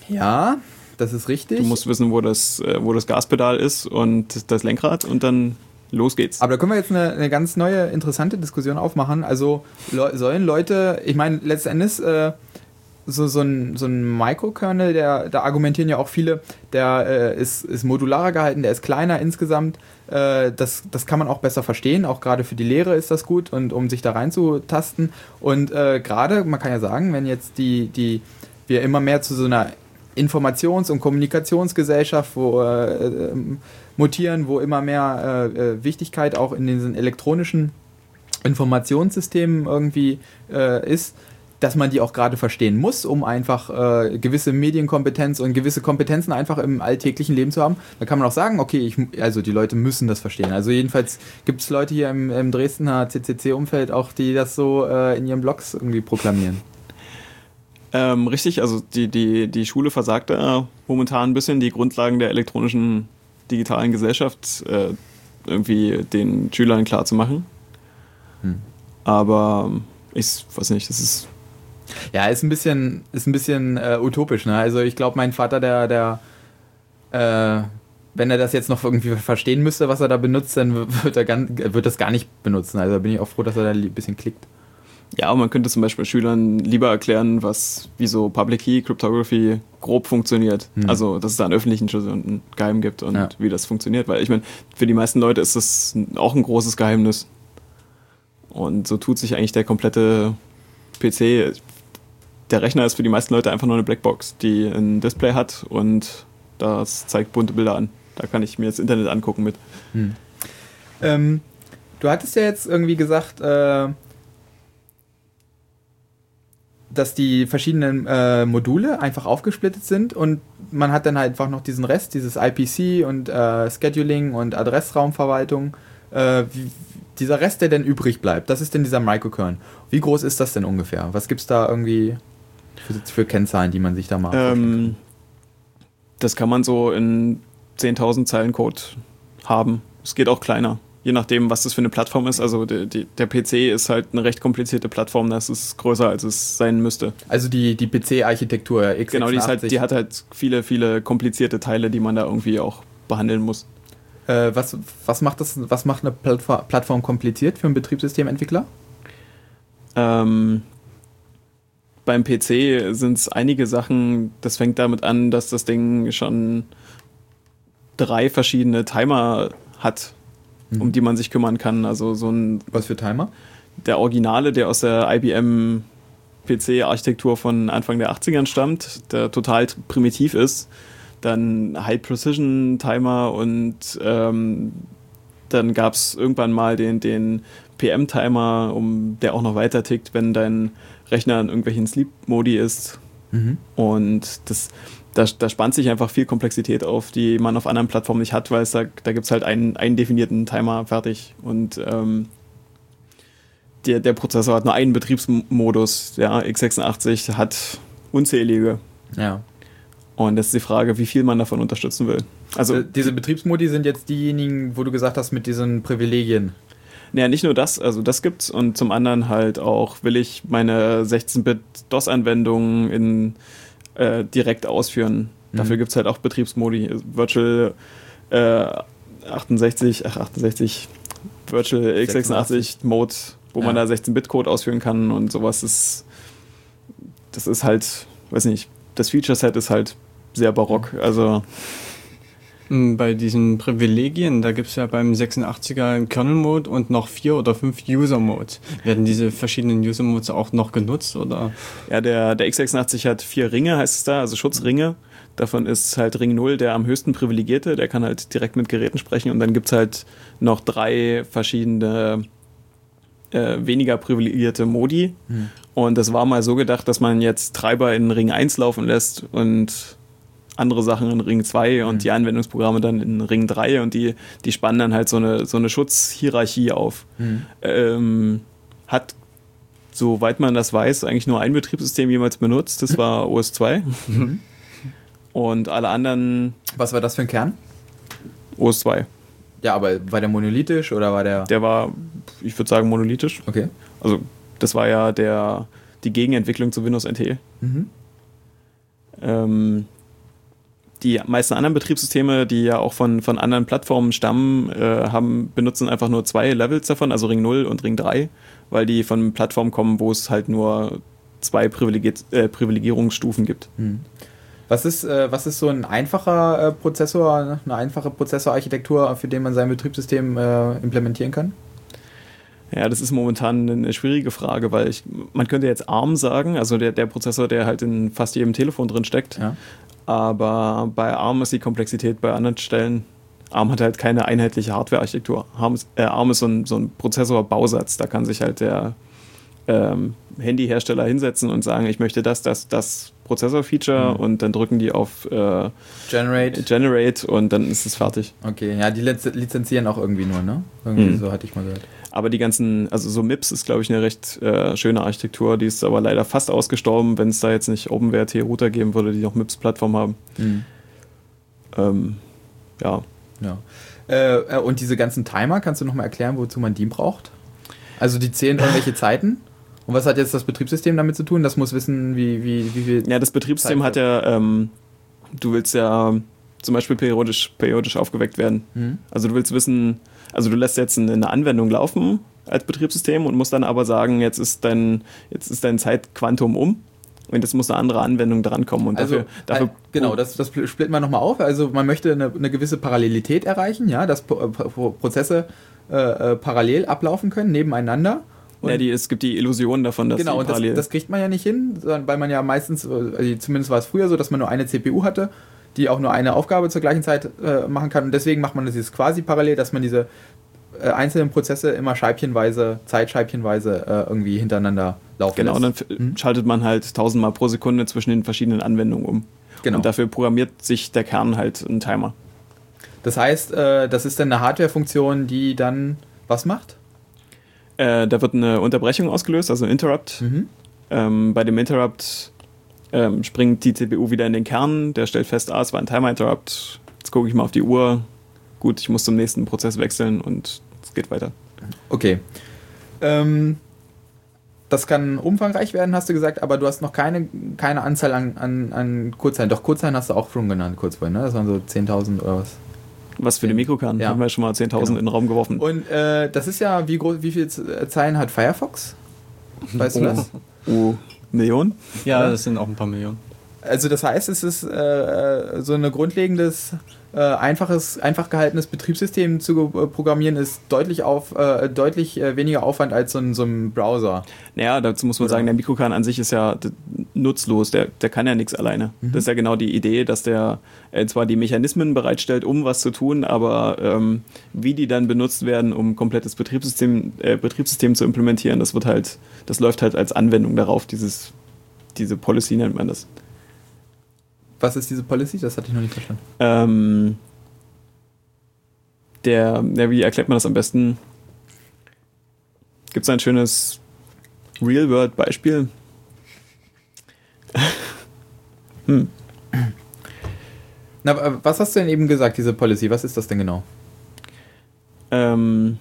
Ja, das ist richtig. Du musst wissen, wo das, äh, wo das Gaspedal ist und das Lenkrad und dann los geht's. Aber da können wir jetzt eine, eine ganz neue, interessante Diskussion aufmachen. Also le sollen Leute, ich meine, letzten Endes, äh, so, so ein, so ein Microkernel, der, da argumentieren ja auch viele, der äh, ist, ist modularer gehalten, der ist kleiner insgesamt. Äh, das, das kann man auch besser verstehen, auch gerade für die Lehre ist das gut und um sich da reinzutasten. Und äh, gerade, man kann ja sagen, wenn jetzt die, die wir immer mehr zu so einer Informations- und Kommunikationsgesellschaft wo, äh, ähm, mutieren, wo immer mehr äh, äh, Wichtigkeit auch in diesen elektronischen Informationssystemen irgendwie äh, ist, dass man die auch gerade verstehen muss, um einfach äh, gewisse Medienkompetenz und gewisse Kompetenzen einfach im alltäglichen Leben zu haben. Da kann man auch sagen, okay, ich, also die Leute müssen das verstehen. Also jedenfalls gibt es Leute hier im, im Dresdner CCC-Umfeld auch, die das so äh, in ihren Blogs irgendwie proklamieren. Ähm, richtig, also die, die, die Schule versagt da momentan ein bisschen, die Grundlagen der elektronischen digitalen Gesellschaft äh, irgendwie den Schülern klar zu machen. Hm. Aber ähm, ich weiß nicht, das ist. Ja, ist ein bisschen, ist ein bisschen äh, utopisch. Ne? Also ich glaube, mein Vater, der, der, äh, wenn er das jetzt noch irgendwie verstehen müsste, was er da benutzt, dann wird er ganz, wird das gar nicht benutzen. Also da bin ich auch froh, dass er da ein bisschen klickt. Ja, man könnte zum Beispiel Schülern lieber erklären, was, wie so Public Key Cryptography grob funktioniert. Hm. Also, dass es da einen öffentlichen Schlüssel und einen Geheim gibt und Ja. wie das funktioniert. Weil ich meine, für die meisten Leute ist das auch ein großes Geheimnis. Und so tut sich eigentlich der komplette PC. Der Rechner ist für die meisten Leute einfach nur eine Blackbox, die ein Display hat und das zeigt bunte Bilder an. Da kann ich mir das Internet angucken mit. Ähm, du hattest ja jetzt irgendwie gesagt, äh, dass die verschiedenen äh, Module einfach aufgesplittet sind und man hat dann halt einfach noch diesen Rest, dieses IPC und äh, Scheduling und Adressraumverwaltung. Äh, wie, dieser Rest, der denn übrig bleibt, das ist denn dieser Microkern. Wie groß ist das denn ungefähr? Was gibt es da irgendwie für, für, Kennzahlen, die man sich da macht? Ähm, das kann man so in 10.000 Zeilen Code haben. Es geht auch kleiner je nachdem, was das für eine Plattform ist. Also die, die, der PC ist halt eine recht komplizierte Plattform, das ist größer, als es sein müsste. Also die, die PC-Architektur x86. Genau, die, halt, die hat halt viele, viele komplizierte Teile, die man da irgendwie auch behandeln muss. Äh, was, was, macht das, was macht eine Plattform, Plattform kompliziert für einen Betriebssystementwickler? Ähm, beim PC sind es einige Sachen, das fängt damit an, dass das Ding schon drei verschiedene Timer hat mhm. um die man sich kümmern kann. Also so ein. Was für Timer? Der Originale, der aus der IBM PC-Architektur von Anfang der 80ern stammt, der total primitiv ist. Dann High Precision Timer und ähm, dann gab es irgendwann mal den, den PM-Timer, um, der auch noch weiter tickt, wenn dein Rechner in irgendwelchen Sleep-Modi ist. Mhm. Und das, da, da spannt sich einfach viel Komplexität auf, die man auf anderen Plattformen nicht hat, weil es da, da gibt es halt einen, einen definierten Timer fertig und ähm, der, der Prozessor hat nur einen Betriebsmodus, ja, x86 hat unzählige. Ja. Und das ist die Frage, wie viel man davon unterstützen will. Also äh, diese Betriebsmodi sind jetzt diejenigen, wo du gesagt hast, mit diesen Privilegien. Naja, nicht nur das, also das gibt's und zum anderen halt auch, will ich meine 16-Bit DOS-Anwendungen in äh, direkt ausführen. Mhm. Dafür gibt es halt auch Betriebsmodi. Virtual äh, 68, ach 68, Virtual x86 Mode, wo ja. man da 16-Bit-Code ausführen kann und sowas ist. Das ist halt, weiß nicht, das Feature-Set ist halt sehr barock. Also bei diesen Privilegien, da gibt es ja beim 86er einen Kernel-Mode und noch vier oder fünf User-Modes. Werden diese verschiedenen User-Modes auch noch genutzt? Oder? Ja, der, der x86 hat vier Ringe, heißt es da, also Schutzringe. Davon ist halt Ring 0 der am höchsten privilegierte, der kann halt direkt mit Geräten sprechen und dann gibt es halt noch drei verschiedene äh, weniger privilegierte Modi. Hm. Und das war mal so gedacht, dass man jetzt Treiber in Ring 1 laufen lässt und andere Sachen in Ring 2 und mhm. die Anwendungsprogramme dann in Ring 3 und die, die spannen dann halt so eine, so eine Schutzhierarchie auf. Mhm. Ähm, hat, soweit man das weiß, eigentlich nur ein Betriebssystem jemals benutzt, das war [LAUGHS] OS 2. Mhm. Und alle anderen. Was war das für ein Kern? OS 2. Ja, aber war der monolithisch oder war der. Der war, ich würde sagen, monolithisch. Okay. Also, das war ja der, die Gegenentwicklung zu Windows NT. Mhm. Ähm, die meisten anderen Betriebssysteme, die ja auch von, von anderen Plattformen stammen, äh, haben, benutzen einfach nur zwei Levels davon, also Ring 0 und Ring 3, weil die von Plattformen kommen, wo es halt nur zwei Privilegier äh, Privilegierungsstufen gibt. Hm. Was ist, äh, was ist so ein einfacher äh, Prozessor, eine einfache Prozessorarchitektur, für den man sein Betriebssystem äh, implementieren kann? Ja, das ist momentan eine schwierige Frage, weil ich, man könnte jetzt ARM sagen, also der, der Prozessor, der halt in fast jedem Telefon drin steckt. Ja. Aber bei ARM ist die Komplexität bei anderen Stellen. ARM hat halt keine einheitliche Hardware-Architektur. ARM, ist, äh, ARM ist so ein, so ein Prozessor-Bausatz. Da kann sich halt der ähm, Handyhersteller hinsetzen und sagen, ich möchte das, das, das Prozessor-Feature mhm. und dann drücken die auf äh, Generate. Generate und dann ist es fertig. Okay, ja, die lizenzieren auch irgendwie nur, ne? Irgendwie mhm. so hatte ich mal gehört. Aber die ganzen, also so MIPS ist, glaube ich, eine recht äh, schöne Architektur. Die ist aber leider fast ausgestorben, wenn es da jetzt nicht OpenWrt-Router geben würde, die noch MIPS-Plattform haben. Mhm. Ähm, ja. ja. Äh, äh, und diese ganzen Timer, kannst du nochmal erklären, wozu man die braucht? Also die zählen [LAUGHS] irgendwelche Zeiten? Und was hat jetzt das Betriebssystem damit zu tun? Das muss wissen, wie, wie, wie viel. Ja, das Betriebssystem hat ja, ähm, du willst ja zum Beispiel periodisch, periodisch aufgeweckt werden. Mhm. Also du willst wissen, also du lässt jetzt eine Anwendung laufen als Betriebssystem und musst dann aber sagen, jetzt ist dein, jetzt ist dein Zeitquantum um und jetzt muss eine andere Anwendung drankommen. Und also, dafür, dafür äh, genau, das, das splitten wir nochmal auf. Also man möchte eine, eine, gewisse Parallelität erreichen, ja, dass Prozesse äh, äh, parallel ablaufen können, nebeneinander. Und ja, die, es gibt die Illusion davon, dass genau. Genau, das, das kriegt man ja nicht hin, weil man ja meistens, also zumindest war es früher so, dass man nur eine CPU hatte die auch nur eine Aufgabe zur gleichen Zeit äh, machen kann. Und deswegen macht man das jetzt quasi parallel, dass man diese äh, einzelnen Prozesse immer scheibchenweise, zeitscheibchenweise äh, irgendwie hintereinander laufen Genau, und dann lässt. f- Mhm. schaltet man halt tausendmal pro Sekunde zwischen den verschiedenen Anwendungen um. Genau. Und dafür programmiert sich der Kern halt einen Timer. Das heißt, äh, das ist dann eine Hardware-Funktion, die dann was macht? Äh, da wird eine Unterbrechung ausgelöst, also ein Interrupt. Mhm. Ähm, bei dem Interrupt ähm, springt die CPU wieder in den Kern, der stellt fest, ah, es war ein Timer-Interrupt. Jetzt gucke ich mal auf die Uhr. Gut, ich muss zum nächsten Prozess wechseln und es geht weiter. Okay. Ähm, das kann umfangreich werden, hast du gesagt, aber du hast noch keine, keine Anzahl an, an, an Kurzzeilen. Doch, Kurzzeilen hast du auch schon genannt, kurz vorhin, ne? Das waren so 10.000 oder was. Was für den Mikrokern? Ja. Haben wir schon mal 10.000 Genau. in den Raum geworfen. Und äh, das ist ja, wie, groß, wie viele Zeilen hat Firefox? Weißt du das? Oh, Millionen? Ja, Oder? das sind auch ein paar Millionen. Also das heißt, es ist äh, so ein grundlegendes, äh, einfaches, einfach gehaltenes Betriebssystem zu äh, programmieren, ist deutlich auf, äh, deutlich äh, weniger Aufwand als so ein, so ein Browser. Naja, dazu muss man Oder? sagen, der Mikrokern an sich ist ja nutzlos, der, der kann ja nichts alleine. Mhm. Das ist ja genau die Idee, dass der äh, zwar die Mechanismen bereitstellt, um was zu tun, aber ähm, wie die dann benutzt werden, um komplettes Betriebssystem, äh, Betriebssystem zu implementieren, das wird halt, das läuft halt als Anwendung darauf, dieses, diese Policy nennt man das. Was ist diese Policy? Das hatte ich noch nicht verstanden. Ähm, der, ja, wie erklärt man das am besten? Gibt es ein schönes Real-World-Beispiel? [LAUGHS] hm. Na, was hast du denn eben gesagt, diese Policy? Was ist das denn genau? Ähm,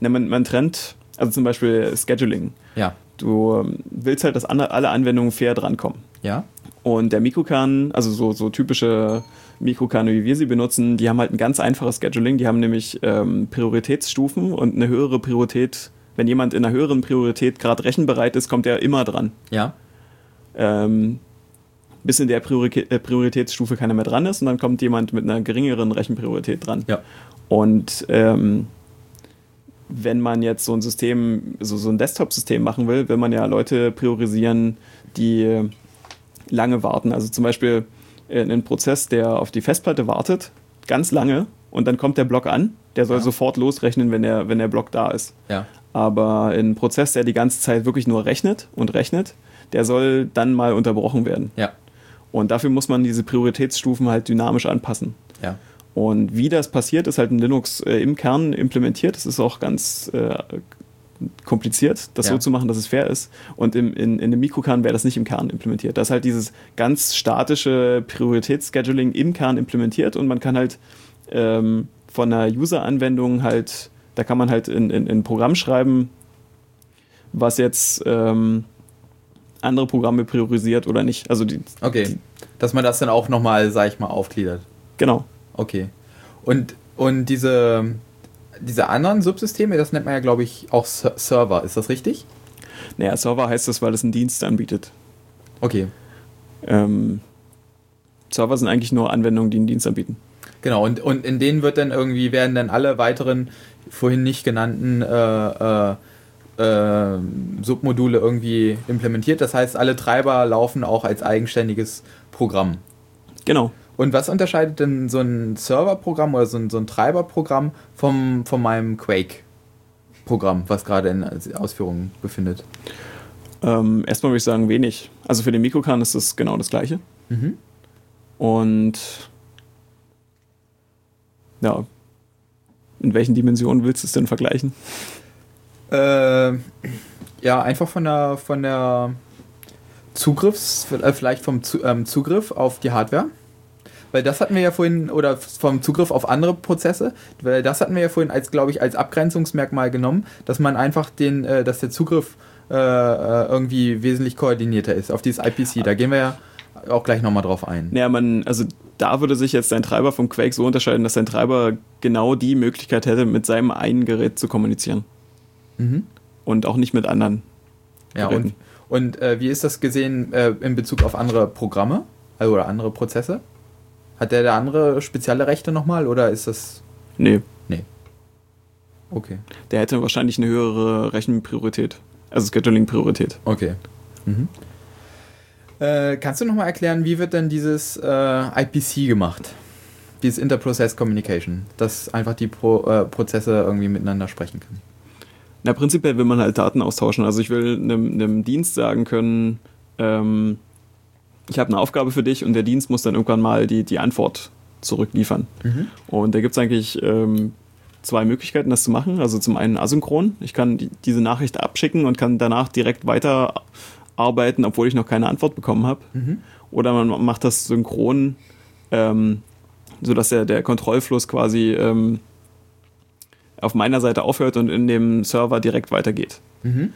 na, man, man trennt, also zum Beispiel Scheduling. Ja. Du ähm, willst halt, dass alle Anwendungen fair drankommen. Ja? Und der Mikrokern, also so, so typische Mikrokerne, wie wir sie benutzen, die haben halt ein ganz einfaches Scheduling. Die haben nämlich ähm, Prioritätsstufen und eine höhere Priorität. Wenn jemand in einer höheren Priorität gerade rechenbereit ist, kommt er immer dran. Ja? Ähm, bis in der Priori äh, Prioritätsstufe keiner mehr dran ist und dann kommt jemand mit einer geringeren Rechenpriorität dran. Ja. Und ähm, wenn man jetzt so ein System, so, so ein Desktop-System machen will, will man ja Leute priorisieren, die lange warten. Also zum Beispiel äh, einen Prozess, der auf die Festplatte wartet, ganz lange, und dann kommt der Block an, der soll Ja. sofort losrechnen, wenn der, wenn der Block da ist. Ja. Aber ein Prozess, der die ganze Zeit wirklich nur rechnet und rechnet, der soll dann mal unterbrochen werden. Ja. Und dafür muss man diese Prioritätsstufen halt dynamisch anpassen. Ja. Und wie das passiert, ist halt in Linux äh, im Kern implementiert. Das ist auch ganz äh, kompliziert, das Ja. so zu machen, dass es fair ist. Und im, in, in dem Mikrokern wäre das nicht im Kern implementiert. Da ist halt dieses ganz statische Prioritätsscheduling im Kern implementiert und man kann halt ähm, von einer User-Anwendung halt, da kann man halt in, in, in ein Programm schreiben, was jetzt ähm, andere Programme priorisiert oder nicht. Also die, Okay. Dass man das dann auch nochmal, sag ich mal, aufgliedert. genau. Okay. Und, und diese, diese anderen Subsysteme, das nennt man ja, glaube ich, auch Ser- Server. Ist das richtig? Naja, Server heißt das, weil es einen Dienst anbietet. Okay. Ähm, Server sind eigentlich nur Anwendungen, die einen Dienst anbieten. Genau, und, und in denen wird dann irgendwie, werden dann alle weiteren vorhin nicht genannten äh, äh, äh, Submodule irgendwie implementiert. Das heißt, alle Treiber laufen auch als eigenständiges Programm. Genau. Und was unterscheidet denn so ein Serverprogramm oder so ein, so ein Treiberprogramm vom, von meinem Quake-Programm, was gerade in Ausführung befindet? Ähm, erstmal würde ich sagen, wenig. Also für den Mikrokern ist das genau das gleiche. Mhm. Und ja, in welchen Dimensionen willst du es denn vergleichen? Äh, ja, einfach von der, von der Zugriffs, äh, vielleicht vom ähm, Zugriff auf die Hardware. Weil das hatten wir ja vorhin, oder vom Zugriff auf andere Prozesse, weil das hatten wir ja vorhin als, glaube ich, als Abgrenzungsmerkmal genommen, dass man einfach den, äh, dass der Zugriff äh, äh, irgendwie wesentlich koordinierter ist auf dieses IPC. Da gehen wir ja auch gleich nochmal drauf ein. Naja, man, also da würde sich jetzt dein Treiber vom Quake so unterscheiden, dass dein Treiber genau die Möglichkeit hätte, mit seinem einen Gerät zu kommunizieren. Mhm. Und auch nicht mit anderen. Ja, Geräten. und, und äh, wie ist das gesehen äh, in Bezug auf andere Programme äh, oder andere Prozesse? Hat der da andere spezielle Rechte nochmal oder ist das. Nee, Okay. der hätte wahrscheinlich eine höhere Rechenpriorität. Also Scheduling-Priorität. Okay. Mhm. Äh, kannst du nochmal erklären, wie wird denn dieses äh, IPC gemacht? dieses Interprocess Communication, dass einfach die Pro, äh, Prozesse irgendwie miteinander sprechen können. Na, prinzipiell will man halt Daten austauschen. Also ich will einem, einem Dienst sagen können, ähm, ich habe eine Aufgabe für dich und der Dienst muss dann irgendwann mal die, die Antwort zurückliefern. Mhm. Und da gibt es eigentlich ähm, zwei Möglichkeiten, das zu machen. Also zum einen asynchron. Ich kann die, diese Nachricht abschicken und kann danach direkt weiterarbeiten, obwohl ich noch keine Antwort bekommen habe. Mhm. Oder man macht das synchron, ähm, sodass der, der Kontrollfluss quasi ähm, auf meiner Seite aufhört und in dem Server direkt weitergeht. Mhm.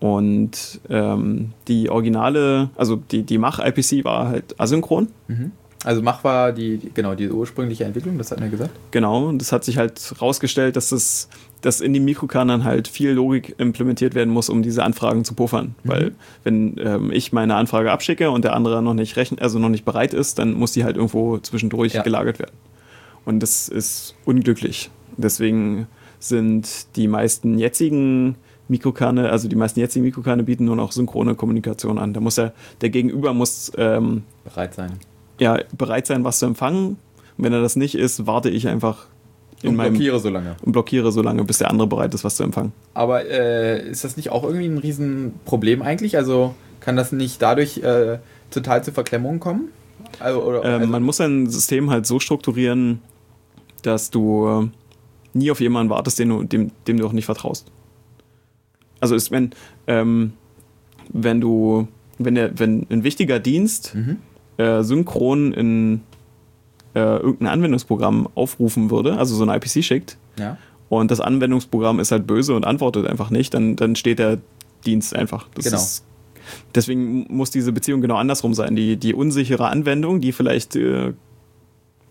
Und ähm, die originale, also die, die Mach-IPC war halt asynchron. Mhm. Also Mach war die, die, genau, die ursprüngliche Entwicklung, das hatten wir gesagt. Genau, und das hat sich halt rausgestellt, dass es dass in den Mikrokernern halt viel Logik implementiert werden muss, um diese Anfragen zu puffern. Mhm. Weil wenn ähm, ich meine Anfrage abschicke und der andere noch nicht rechnen, also noch nicht bereit ist, dann muss die halt irgendwo zwischendurch Ja. gelagert werden. Und das ist unglücklich. Deswegen sind die meisten jetzigen Mikrokerne, also die meisten jetzigen Mikrokerne bieten nur noch synchrone Kommunikation an. Da muss ja, der Gegenüber muss ähm, Bereit sein. ja bereit sein, was zu empfangen. Und wenn er das nicht ist, warte ich einfach in Und meinem blockiere so lange. und blockiere so lange, bis der andere bereit ist, was zu empfangen. Aber äh, ist das nicht auch irgendwie ein Riesenproblem eigentlich? Also kann das nicht dadurch äh, total zu Verklemmungen kommen? Also, oder, Ähm, also, man muss ein System halt so strukturieren, dass du äh, nie auf jemanden wartest, den du, dem, dem du auch nicht vertraust. Also ist, wenn, ähm, wenn du, wenn der, wenn ein wichtiger Dienst Mhm. äh, synchron in äh, irgendein Anwendungsprogramm aufrufen würde, also so ein IPC schickt, ja. und das Anwendungsprogramm ist halt böse und antwortet einfach nicht, dann, dann steht der Dienst einfach. Das Genau. Ist, deswegen muss diese Beziehung genau andersrum sein. Die, die unsichere Anwendung, die vielleicht äh,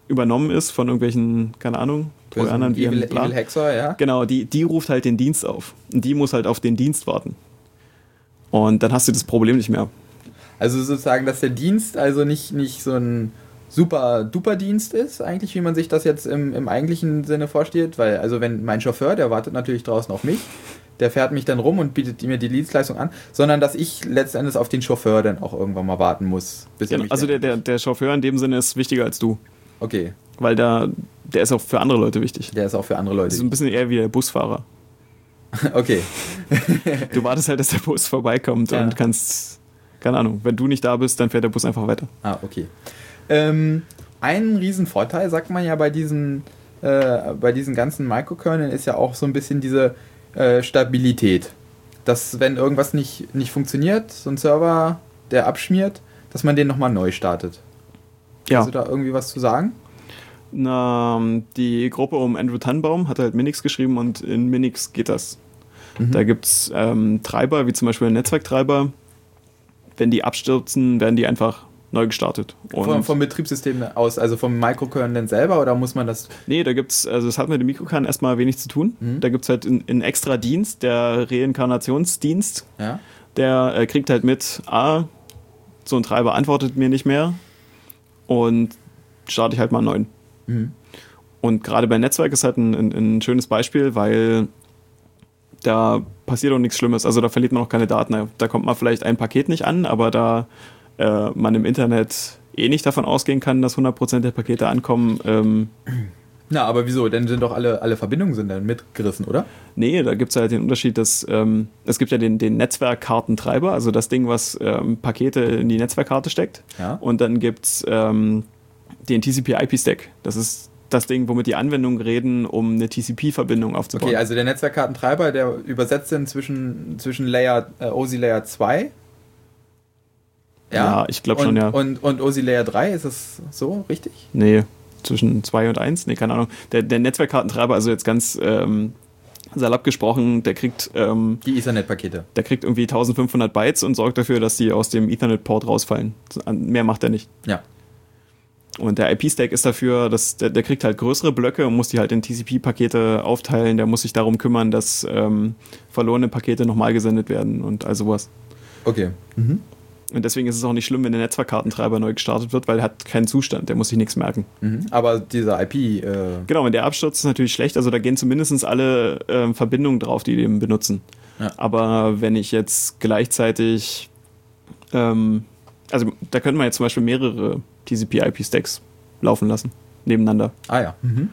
übernommen ist von irgendwelchen, keine Ahnung, Trojanern, Evil, Viren, bla. Evil Hexer, ja. Genau, die, die ruft halt den Dienst auf. Und die muss halt auf den Dienst warten. Und dann hast du das Problem nicht mehr. Also sozusagen, dass der Dienst also nicht, nicht so ein super duper Dienst ist, eigentlich, wie man sich das jetzt im, im eigentlichen Sinne vorstellt. Weil, also wenn mein Chauffeur, der wartet natürlich draußen auf mich, der fährt mich dann rum und bietet mir die Dienstleistung an, sondern dass ich letzten Endes auf den Chauffeur dann auch irgendwann mal warten muss. Mich Also der, der, der Chauffeur in dem Sinne ist wichtiger als du. Okay, Weil da, der ist auch für andere Leute wichtig. der ist auch für andere Das ist Leute. ein bisschen eher wie der Busfahrer. [LAUGHS] Okay, [LAUGHS] Du wartest halt, dass der Bus vorbeikommt Ja. und kannst, keine Ahnung, wenn du nicht da bist, dann fährt der Bus einfach weiter. ah, okay. Ähm, ein Riesenvorteil, sagt man ja bei diesen, äh, bei diesen ganzen Microkerneln, ist ja auch so ein bisschen diese äh, Stabilität. Dass, wenn irgendwas nicht, nicht funktioniert, so ein Server, der abschmiert, dass man den nochmal neu startet. Ja, Hast du da irgendwie was zu sagen? na, die Gruppe um Andrew Tannenbaum hat halt Minix geschrieben und in Minix geht das. Mhm. Da gibt es ähm, Treiber, wie zum Beispiel ein Netzwerktreiber. Wenn die abstürzen, werden die einfach neu gestartet. Und Vom, Betriebssystem aus, also vom Microkernel selber, oder muss man das. nee, da gibt's, also es hat mit dem Mikrokern erstmal wenig zu tun. Mhm. Da gibt es halt einen, einen extra Dienst, der Reinkarnationsdienst. Ja? Der äh, kriegt halt mit, ah, so ein Treiber antwortet mir nicht mehr und starte ich halt mal einen neuen. Mhm. Und gerade bei Netzwerk ist halt ein, ein, ein schönes Beispiel, weil da passiert auch nichts Schlimmes. Also da verliert man auch keine Daten. Da kommt man vielleicht ein Paket nicht an, aber da äh, man im Internet eh nicht davon ausgehen kann, dass 100% der Pakete ankommen, ähm, Na, aber wieso? Dann sind doch alle, alle Verbindungen sind dann mitgerissen, oder? nee, da gibt es halt den Unterschied, dass ähm, es gibt ja den, den Netzwerkkartentreiber, also das Ding, was ähm, Pakete in die Netzwerkkarte steckt. Ja. Und dann gibt es ähm, den TCP-IP-Stack. Das ist das Ding, womit die Anwendungen reden, um eine TCP-Verbindung aufzubauen. Okay, also der Netzwerkkartentreiber, der übersetzt dann zwischen, zwischen Layer, äh, OSI Layer 2. Ja, ich glaub schon, ja. Und, und OSI Layer 3, ist das so richtig? Nee, zwischen 2 und 1? Nee, keine Ahnung. Der, der Netzwerkkartentreiber, also jetzt ganz ähm, salopp gesprochen, der kriegt, ähm, Die Ethernet-Pakete. der kriegt irgendwie 1500 Bytes und sorgt dafür, dass die aus dem Ethernet-Port rausfallen. Mehr macht er nicht. Ja. Und der IP-Stack ist dafür, dass der, der kriegt halt größere Blöcke und muss die halt in TCP-Pakete aufteilen. Der muss sich darum kümmern, dass ähm, verlorene Pakete nochmal gesendet werden und all sowas. Okay. Mhm. Und deswegen ist es auch nicht schlimm, wenn der Netzwerkkartentreiber neu gestartet wird, weil er hat keinen Zustand, der muss sich nichts merken. Mhm. Aber dieser IP, äh, Genau, wenn der abstürzt, ist natürlich schlecht. Also da gehen zumindest alle ähm, Verbindungen drauf, die den benutzen. Ja. Aber wenn ich jetzt gleichzeitig, ähm, also da könnte man jetzt zum Beispiel mehrere TCP-IP-Stacks laufen lassen, nebeneinander. Ah ja. Mhm.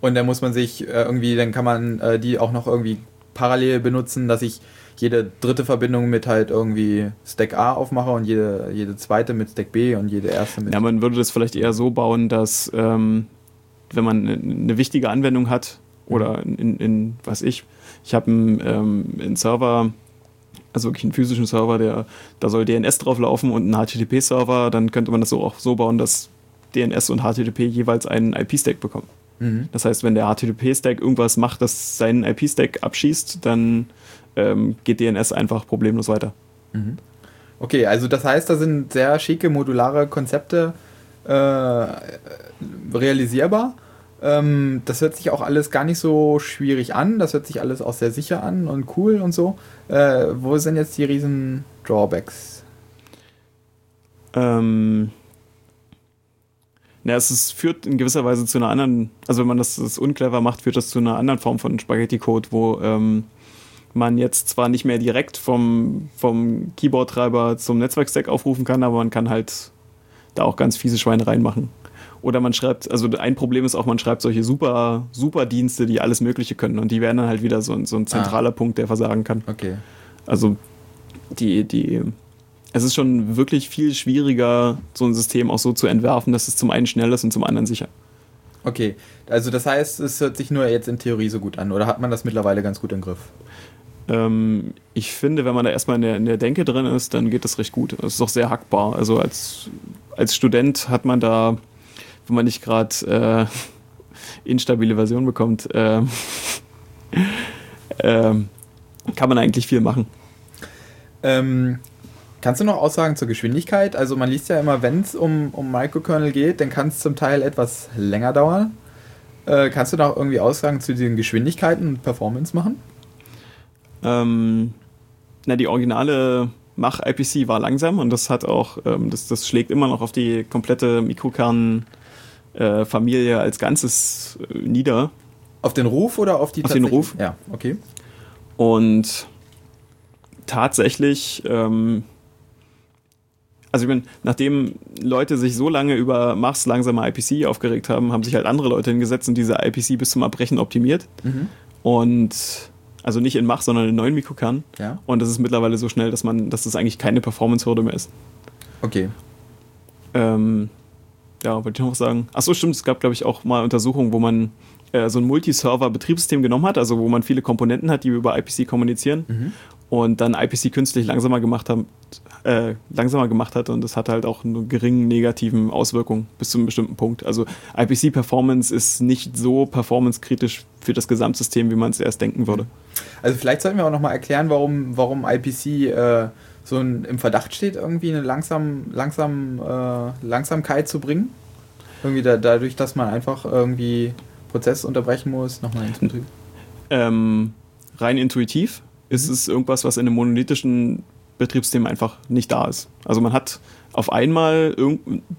Und dann muss man sich äh, irgendwie, dann kann man äh, die auch noch irgendwie parallel benutzen, dass ich jede dritte Verbindung mit halt irgendwie Stack A aufmache und jede, jede zweite mit Stack B und jede erste mit. Ja, man würde das vielleicht eher so bauen, dass ähm, wenn man eine, eine wichtige Anwendung hat oder in, in was ich, ich habe einen, ähm, einen Server, also wirklich einen physischen Server, der da soll DNS drauf laufen und einen HTTP-Server, dann könnte man das so auch so bauen, dass DNS und HTTP jeweils einen IP-Stack bekommen. Mhm. Das heißt, wenn der HTTP-Stack irgendwas macht, das seinen IP-Stack abschießt, dann ähm, geht DNS einfach problemlos weiter. Mhm. Okay, also das heißt, da sind sehr schicke modulare Konzepte äh, realisierbar. Ähm, das hört sich auch alles gar nicht so schwierig an. Das hört sich alles auch sehr sicher an und cool und so. Äh, wo sind jetzt die riesen Drawbacks? Ähm, ja, es ist, führt in gewisser Weise zu einer anderen, also wenn man das, das unclever macht, führt das zu einer anderen Form von Spaghetti-Code, wo ähm, man jetzt zwar nicht mehr direkt vom, vom Keyboard-Treiber zum Netzwerkstack aufrufen kann, aber man kann halt da auch ganz fiese Schweinereien machen. Oder man schreibt, also ein Problem ist auch, man schreibt solche super, super Dienste, die alles Mögliche können und die werden dann halt wieder so, ein- so ein zentraler Punkt, der versagen kann. Okay. Also die, die, es ist schon wirklich viel schwieriger, so ein System auch so zu entwerfen, dass es zum einen schnell ist und zum anderen sicher. Okay, also das heißt, es hört sich nur jetzt in Theorie so gut an oder hat man das mittlerweile ganz gut im Griff? Ähm, ich finde, wenn man da erstmal in der, in der Denke drin ist, dann geht das recht gut. Das ist auch sehr hackbar. Also als, als Student hat man da, wenn man nicht gerade äh, [LAUGHS] instabile Version bekommt, ähm, [LAUGHS] ähm, kann man eigentlich viel machen. Ähm, kannst du noch Aussagen zur Geschwindigkeit? Also man liest ja immer, wenn es um, um Microkernel geht, dann kann es zum Teil etwas länger dauern. Äh, kannst du noch irgendwie Aussagen zu den Geschwindigkeiten und Performance machen? Ähm, na, die originale Mach-IPC war langsam und das hat auch, ähm, das, das schlägt immer noch auf die komplette Mikrokern-Familie als Ganzes äh, nieder. Auf den Ruf oder auf die Auf den Ruf. Ja, okay. Und tatsächlich, ähm, also ich meine, nachdem Leute sich so lange über Machs langsame IPC aufgeregt haben, haben sich halt andere Leute hingesetzt und diese IPC bis zum Erbrechen optimiert. Mhm. Und also nicht in Mach, sondern in neuen Mikrokern. Ja, Und das ist mittlerweile so schnell, dass man, dass das eigentlich keine Performance-Hürde mehr ist. okay. Ähm, ja, wollte ich noch was sagen? Achso, stimmt, es gab, glaube ich, auch mal Untersuchungen, wo man äh, so ein Multiserver-Betriebssystem genommen hat, also wo man viele Komponenten hat, die über IPC kommunizieren Mhm. Und dann IPC künstlich langsamer gemacht, haben, äh, langsamer gemacht hat und das hat halt auch eine geringen negativen Auswirkungen bis zu einem bestimmten Punkt. Also IPC-Performance ist nicht so performancekritisch für das Gesamtsystem, wie man es erst denken würde. Also vielleicht sollten wir auch nochmal erklären, warum, warum IPC äh, so ein, im Verdacht steht, irgendwie eine langsam, langsam, äh, Langsamkeit zu bringen. Irgendwie da, dadurch, dass man einfach irgendwie Prozess unterbrechen muss, nochmal ins Betrieb. Ähm, rein intuitiv ist es irgendwas, was in einem monolithischen Betriebssystem einfach nicht da ist. Also man hat auf einmal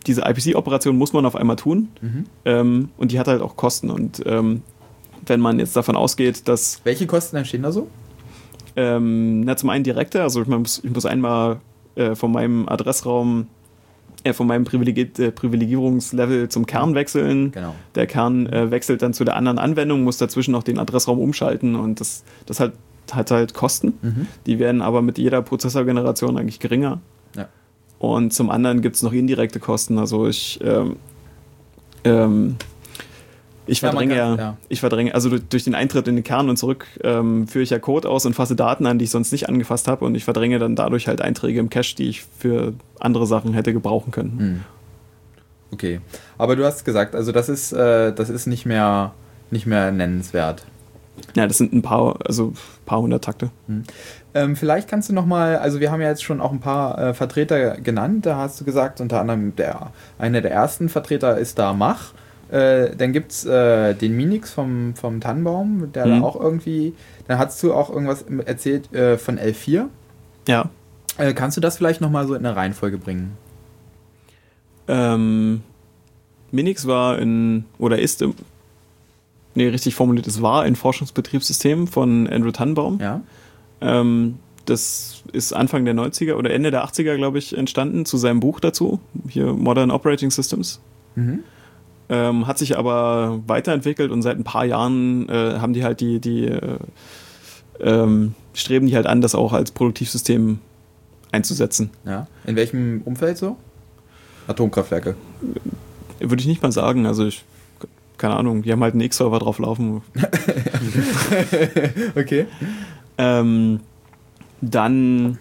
diese IPC-Operation muss man auf einmal tun Mhm. ähm, und die hat halt auch Kosten. Und ähm, wenn man jetzt davon ausgeht, dass Welche Kosten entstehen da so? ähm, na, zum einen direkte, also ich muss, ich muss einmal äh, von meinem Adressraum, äh, von meinem Privilegiert, äh, Privilegierungslevel zum Kern wechseln. Genau. Der Kern äh, wechselt dann zu der anderen Anwendung, muss dazwischen noch den Adressraum umschalten und das, das hat, hat halt Kosten. Mhm. Die werden aber mit jeder Prozessorgeneration eigentlich geringer. Ja. Und zum anderen gibt es noch indirekte Kosten. Also ich, ähm, ähm, ich verdränge ja, kann- ja. ich verdränge, also durch, durch den Eintritt in den Kern und zurück ähm, führe ich ja Code aus und fasse Daten an, die ich sonst nicht angefasst habe und ich verdränge dann dadurch halt Einträge im Cache, die ich für andere Sachen hätte gebrauchen können. Mhm. Okay. Aber du hast gesagt, also das ist, äh, das ist nicht mehr, nicht mehr nennenswert. Ja, das sind ein paar, also ein paar hundert Takte. Ähm, vielleicht kannst du noch mal, also wir haben ja jetzt schon auch ein paar äh, Vertreter genannt, da hast du gesagt, unter anderem der, einer der ersten Vertreter ist da Mach. Äh, dann gibt es äh, den Minix vom, vom Tannenbaum, der Mhm. da auch irgendwie, dann hast du auch irgendwas erzählt äh, von L4. Ja. Äh, kannst du das vielleicht noch mal so in eine Reihenfolge bringen? Ähm, Minix war in, oder ist im, nee, richtig formuliert, es war ein Forschungsbetriebssystem von Andrew Tannenbaum. Ja. Ähm, das ist Anfang der 90er oder Ende der 80er, glaube ich, entstanden, zu seinem Buch dazu, hier Modern Operating Systems. Mhm. ähm, hat sich aber weiterentwickelt und seit ein paar Jahren äh, haben die halt die, die äh, ähm, streben die halt an, das auch als Produktivsystem einzusetzen. Ja. In welchem Umfeld so? Atomkraftwerke. Würde ich nicht mal sagen. Also ich, keine Ahnung, die haben halt einen X-Server drauf laufen. [LAUGHS] okay. Ähm, dann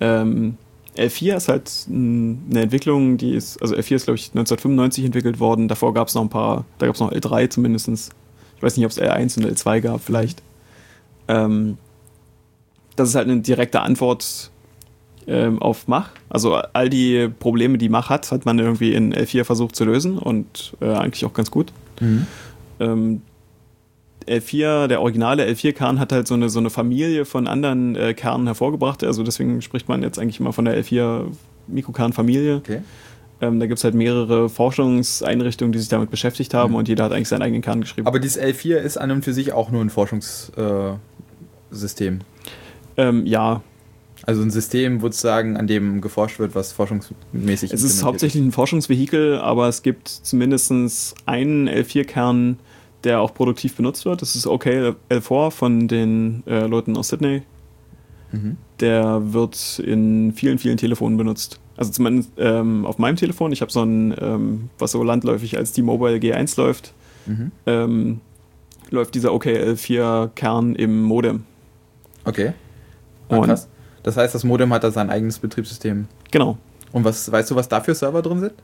ähm, L4 ist halt eine Entwicklung, die ist, also L4 ist glaube ich 1995 entwickelt worden. Davor gab es noch ein paar, da gab es noch L3 zumindest. Ich weiß nicht, ob es L1 und L2 gab, vielleicht. Ähm, das ist halt eine direkte Antwort ähm, auf Mach. Also all die Probleme, die Mach hat, hat man irgendwie in L4 versucht zu lösen und äh, eigentlich auch ganz gut. Mhm. Ähm, L4, der originale L4-Kern hat halt so eine, so eine Familie von anderen äh, Kernen hervorgebracht. Also deswegen spricht man jetzt eigentlich immer von der L4-Mikrokern-Familie. Okay. Ähm, da gibt es halt mehrere Forschungseinrichtungen, die sich damit beschäftigt haben Mhm. und jeder hat eigentlich seinen eigenen Kern geschrieben. Aber dieses L4 ist an und für sich auch nur ein Forschungssystem. Äh, ähm, ja, also ein System, sozusagen, an dem geforscht wird, was forschungsmäßig es ist hauptsächlich ein Forschungsvehikel, aber es gibt zumindest einen L4-Kern, der auch produktiv benutzt wird. Das ist OKL4 von den äh, Leuten aus Sydney. Mhm. Der wird in vielen, vielen Telefonen benutzt. Also zumindest ähm, auf meinem Telefon. Ich habe so ein, ähm, was so landläufig als T-Mobile G1 läuft, Mhm. ähm, läuft dieser OKL4-Kern im Modem. Okay. Ah, Und- krass. Das heißt, das Modem hat da sein eigenes Betriebssystem. Genau. Und was weißt du, was da für Server drin sind?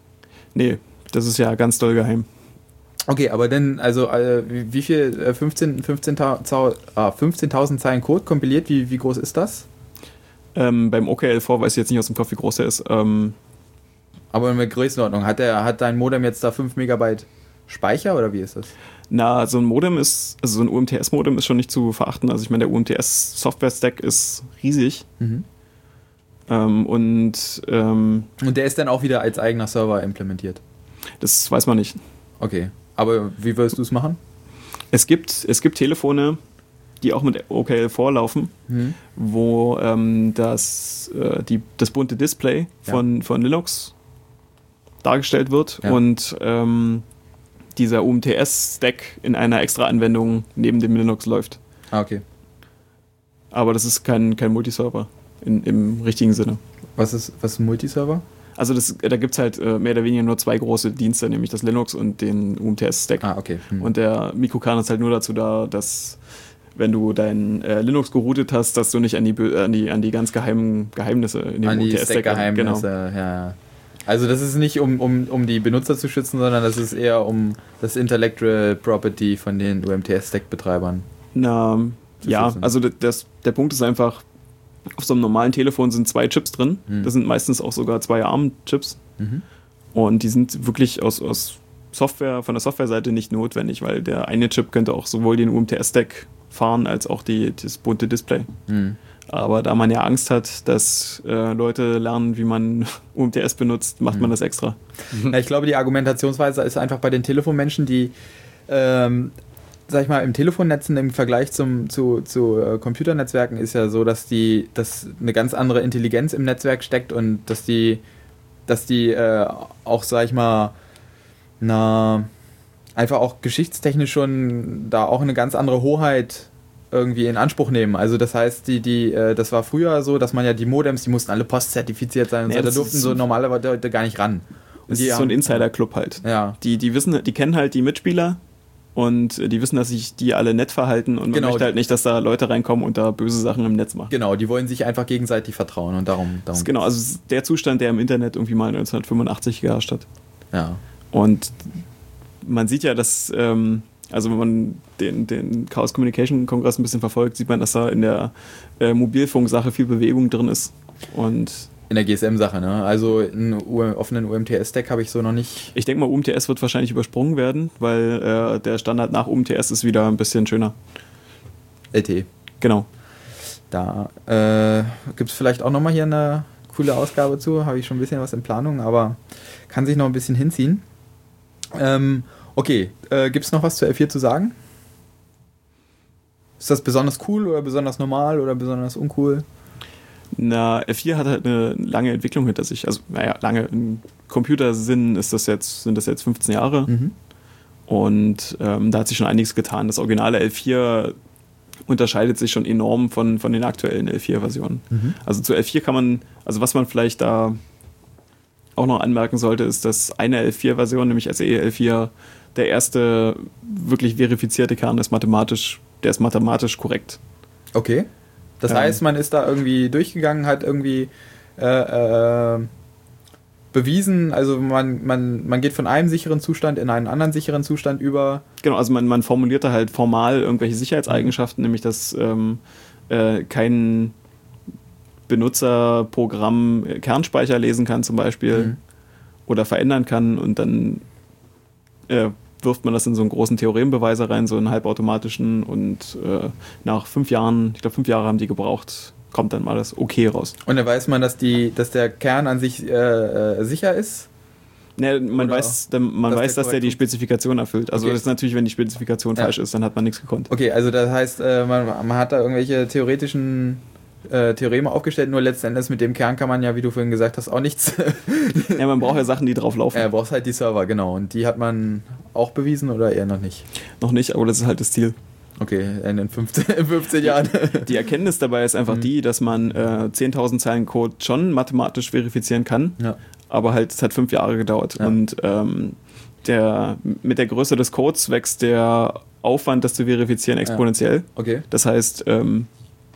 Nee, das ist ja ganz doll geheim. Okay, aber denn, also äh, wie, viel, äh, 15 15.000 ah, 15.000 Zeilen Code kompiliert, wie, wie groß ist das? Ähm, beim OKL4 weiß ich jetzt nicht aus dem Kopf, wie groß der ist. Ähm, Aber in der Größenordnung, hat, der, hat dein Modem jetzt da 5 Megabyte Speicher oder wie ist das? Na, so ein Modem ist, also so ein UMTS-Modem ist schon nicht zu verachten. Also ich meine, der UMTS-Software-Stack ist riesig. Ähm, und ähm, Und der ist dann auch wieder als eigener Server implementiert. das weiß man nicht. Okay. Aber wie würdest du es machen? Es gibt, es gibt Telefone, die auch mit OKL4 laufen, Mhm. wo ähm, das, äh, die, das bunte Display Ja. von, von Linux dargestellt wird Ja. und ähm, dieser UMTS-Stack in einer extra Anwendung neben dem Linux läuft. Ah, okay. Aber das ist kein, kein Multiserver in, im richtigen Sinne. Was ist, was ist ein Multiserver? Also das, da gibt es halt äh, mehr oder weniger nur zwei große Dienste, nämlich das Linux und den UMTS-Stack. Ah, okay. Hm. Und der Mikrokern ist halt nur dazu da, dass wenn du dein äh, Linux geroutet hast, dass du nicht an die, an die, an die ganz geheimen Geheimnisse in dem An die UMTS-Stack Stack-Geheimnisse, Genau. ja, ja. Also das ist nicht, um, um, um die Benutzer zu schützen, sondern das ist eher um das Intellectual Property von den UMTS-Stack-Betreibern. Na, ja, schützen. also das, das, der Punkt ist einfach, auf so einem normalen Telefon sind zwei Chips drin. Hm. Das sind meistens auch sogar zwei ARM-Chips. Mhm. Und die sind wirklich aus, aus Software, von der Softwareseite nicht notwendig, weil der eine Chip könnte auch sowohl den UMTS-Stack fahren als auch die, das bunte Display. Hm. Aber da man ja Angst hat, dass äh, Leute lernen, wie man [LAUGHS] UMTS benutzt, macht man Mhm. das extra. [LAUGHS] Ja, ich glaube, die Argumentationsweise ist einfach bei den Telefonmenschen, die, ähm, sag ich mal, im Telefonnetzen im Vergleich zum, zu, zu äh, Computernetzwerken ist ja so, dass die, dass eine ganz andere Intelligenz im Netzwerk steckt und dass die, dass die äh, auch, sag ich mal, na, einfach auch geschichtstechnisch schon da auch eine ganz andere Hoheit irgendwie in Anspruch nehmen. Also das heißt, die, die, äh, das war früher so, dass man ja die Modems, die mussten alle postzertifiziert sein und Nee, so, da durften so normale Leute gar nicht ran. Und Das die ist so ein haben- Insider-Club halt. Ja. Die, die wissen, die kennen halt die Mitspieler und die wissen, dass sich die alle nett verhalten und man Genau. möchte halt nicht, dass da Leute reinkommen und da böse Sachen im Netz machen. Genau, die wollen sich einfach gegenseitig vertrauen und darum. Das darum ist genau, also der Zustand, der im Internet irgendwie mal 1985 geherrscht hat. Ja. Und man sieht ja, dass, ähm, also wenn man den, den Chaos Communication Kongress ein bisschen verfolgt, sieht man, dass da in der äh, Mobilfunksache viel Bewegung drin ist. Und In der GSM-Sache, ne? Also einen offenen UMTS-Stack habe ich so noch nicht. ich denke mal, UMTS wird wahrscheinlich übersprungen werden, weil äh, der Standard nach UMTS ist wieder ein bisschen schöner. LT. Genau. Da äh, gibt es vielleicht auch nochmal hier eine coole Ausgabe zu. Habe ich schon ein bisschen was in Planung, aber kann sich noch ein bisschen hinziehen. Ähm, okay, äh, gibt es noch was zu L4 zu sagen? Ist das besonders cool oder besonders normal oder besonders uncool? Na, L4 hat halt eine lange Entwicklung hinter sich. Also, naja, lange. Im Computersinn ist das jetzt, sind das jetzt 15 Jahre. Mhm. Und ähm, da hat sich schon einiges getan. Das originale L4 unterscheidet sich schon enorm von, von den aktuellen L4-Versionen. Mhm. Also zu L4 kann man, also was man vielleicht da auch noch anmerken sollte, ist, dass eine L4-Version, nämlich SE L4, der erste wirklich verifizierte Kern ist mathematisch, der ist mathematisch korrekt. Okay. Das Ähm. heißt, man ist da irgendwie durchgegangen, hat irgendwie äh, äh, bewiesen, also man, man, man geht von einem sicheren Zustand in einen anderen sicheren Zustand über. Genau, also man, man formulierte halt formal irgendwelche Sicherheitseigenschaften, nämlich dass ähm, äh, kein Benutzerprogramm Kernspeicher lesen kann zum Beispiel Mhm. oder verändern kann und dann äh, wirft man das in so einen großen Theorembeweise rein, so einen halbautomatischen und äh, nach fünf Jahren, ich glaube fünf Jahre haben die gebraucht, kommt dann mal das Okay raus. Und dann weiß man, dass, die, dass der Kern an sich äh, äh, sicher ist. Ne, man Oder weiß, man dass weiß, der dass der die Spezifikation erfüllt. Also Okay. das ist natürlich, wenn die Spezifikation Ja. falsch ist, dann hat man nichts gekonnt. Okay, also das heißt, äh, man, man hat da irgendwelche theoretischen äh, Theoreme aufgestellt, nur letzten Endes mit dem Kern kann man ja, wie du vorhin gesagt hast, auch nichts. [LAUGHS] Ja, man braucht ja Sachen, die drauf laufen. Er braucht halt die Server, genau. Und die hat man auch bewiesen oder eher noch nicht? Noch nicht, aber das ist halt das Ziel. Okay, in den 15, 15 Jahren. [LAUGHS] Die Erkenntnis dabei ist einfach Mhm. die, dass man äh, 10.000 Zeilen Code schon mathematisch verifizieren kann, ja. aber halt es hat fünf Jahre gedauert. Ja. Und ähm, der, mit der Größe des Codes wächst der Aufwand, das zu verifizieren, exponentiell. Okay. Das heißt, ähm,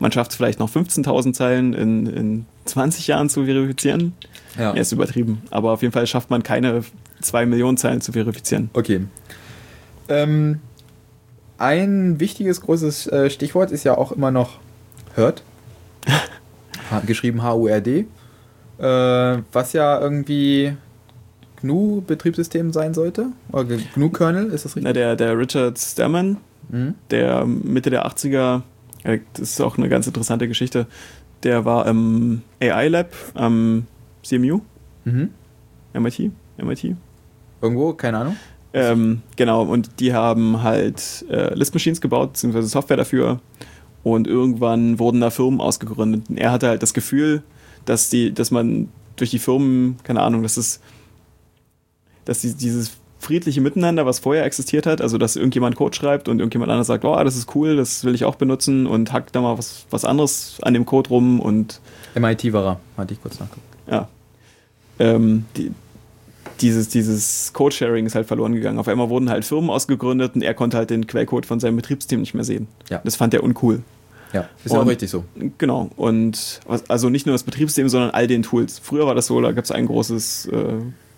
man schafft es vielleicht noch 15.000 Zeilen in, in 20 Jahren zu verifizieren. Ja. Ja, ist übertrieben. Aber auf jeden Fall schafft man keine 2 Millionen Zeilen zu verifizieren. Okay. Ähm, ein wichtiges, großes äh, Stichwort ist ja auch immer noch Hurt. [LAUGHS] Geschrieben H-U-R-D. Äh, was ja irgendwie GNU-Betriebssystem sein sollte. Oder GNU-Kernel, ist das Na, richtig? der, der Richard Stallman, Mhm. der Mitte der 80er, äh, das ist auch eine ganz interessante Geschichte, der war im AI Lab am CMU, Mhm. MIT, MIT. Irgendwo, keine Ahnung. Ähm, genau, und die haben halt äh, Lisp-Machines gebaut, beziehungsweise Software dafür. Und irgendwann wurden da Firmen ausgegründet. Und er hatte halt das Gefühl, dass die, dass man durch die Firmen, keine Ahnung, dass es, dass die, dieses friedliche Miteinander, was vorher existiert hat, also dass irgendjemand Code schreibt und irgendjemand anderes sagt, oh, das ist cool, das will ich auch benutzen und hackt da mal was, was anderes an dem Code rum und MIT war er, hatte ich kurz nachgucken. ja. Ähm, die, dieses, dieses Code-Sharing ist halt verloren gegangen. Auf einmal wurden halt Firmen ausgegründet und er konnte halt den Quellcode von seinem Betriebssystem nicht mehr sehen. Ja. Das fand er uncool. Ja, ist ja auch Und- richtig so. Genau. Und was, also nicht nur das Betriebssystem, sondern all den Tools. Früher war das so, da gab es ein großes äh,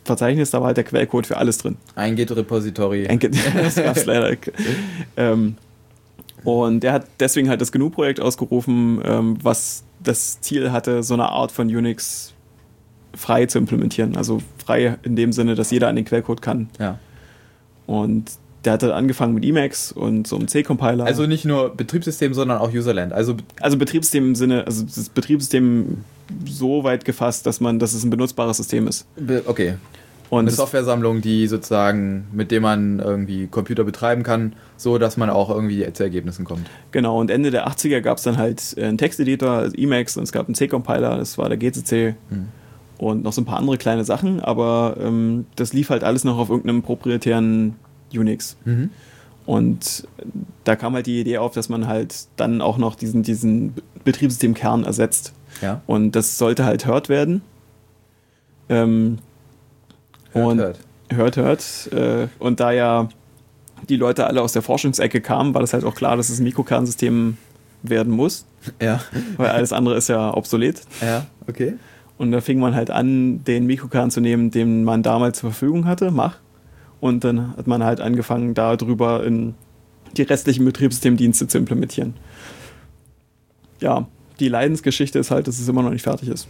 Verzeichnis, da war halt der Quellcode für alles drin. Ein Git-Repository. Ein Git- [LAUGHS] das gab es leider. Ähm, und der hat deswegen halt das GNU-Projekt ausgerufen, ähm, was das Ziel hatte, so eine Art von Unix frei zu implementieren. Also frei in dem Sinne, dass jeder an den Quellcode kann. Ja. Und der hatte angefangen mit Emacs und so einem C-Compiler. Also nicht nur Betriebssystem, sondern auch Userland. Also also Betriebssystem im Sinne, also das Betriebssystem so weit gefasst, dass man, dass es ein benutzbares System ist. okay, Und eine es- Softwaresammlung, die sozusagen, mit dem man irgendwie Computer betreiben kann, so dass man auch irgendwie zu Ergebnissen kommt. Genau, und Ende der 80er gab es dann halt äh, einen Texteditor, also Emacs, und es gab einen C-Compiler, das war der GCC Hm. und noch so ein paar andere kleine Sachen, aber ähm, das lief halt alles noch auf irgendeinem proprietären Unix. Mhm. Und da kam halt die Idee auf, dass man halt dann auch noch diesen, diesen Betriebssystemkern ersetzt. Ja. Und das sollte halt Hört werden. Ähm, Hört, und hört. hört, hört. Äh, und da ja die Leute alle aus der Forschungsecke kamen, war das halt auch klar, dass es ein Mikrokernsystem werden muss, [LAUGHS] Ja. weil alles andere ist ja obsolet. Ja, okay. Und da fing man halt an, den Mikrokern zu nehmen, den man damals zur Verfügung hatte, Mach. Und dann hat man halt angefangen, darüber in die restlichen Betriebssystemdienste zu implementieren. Ja, die Leidensgeschichte ist halt, dass es immer noch nicht fertig ist.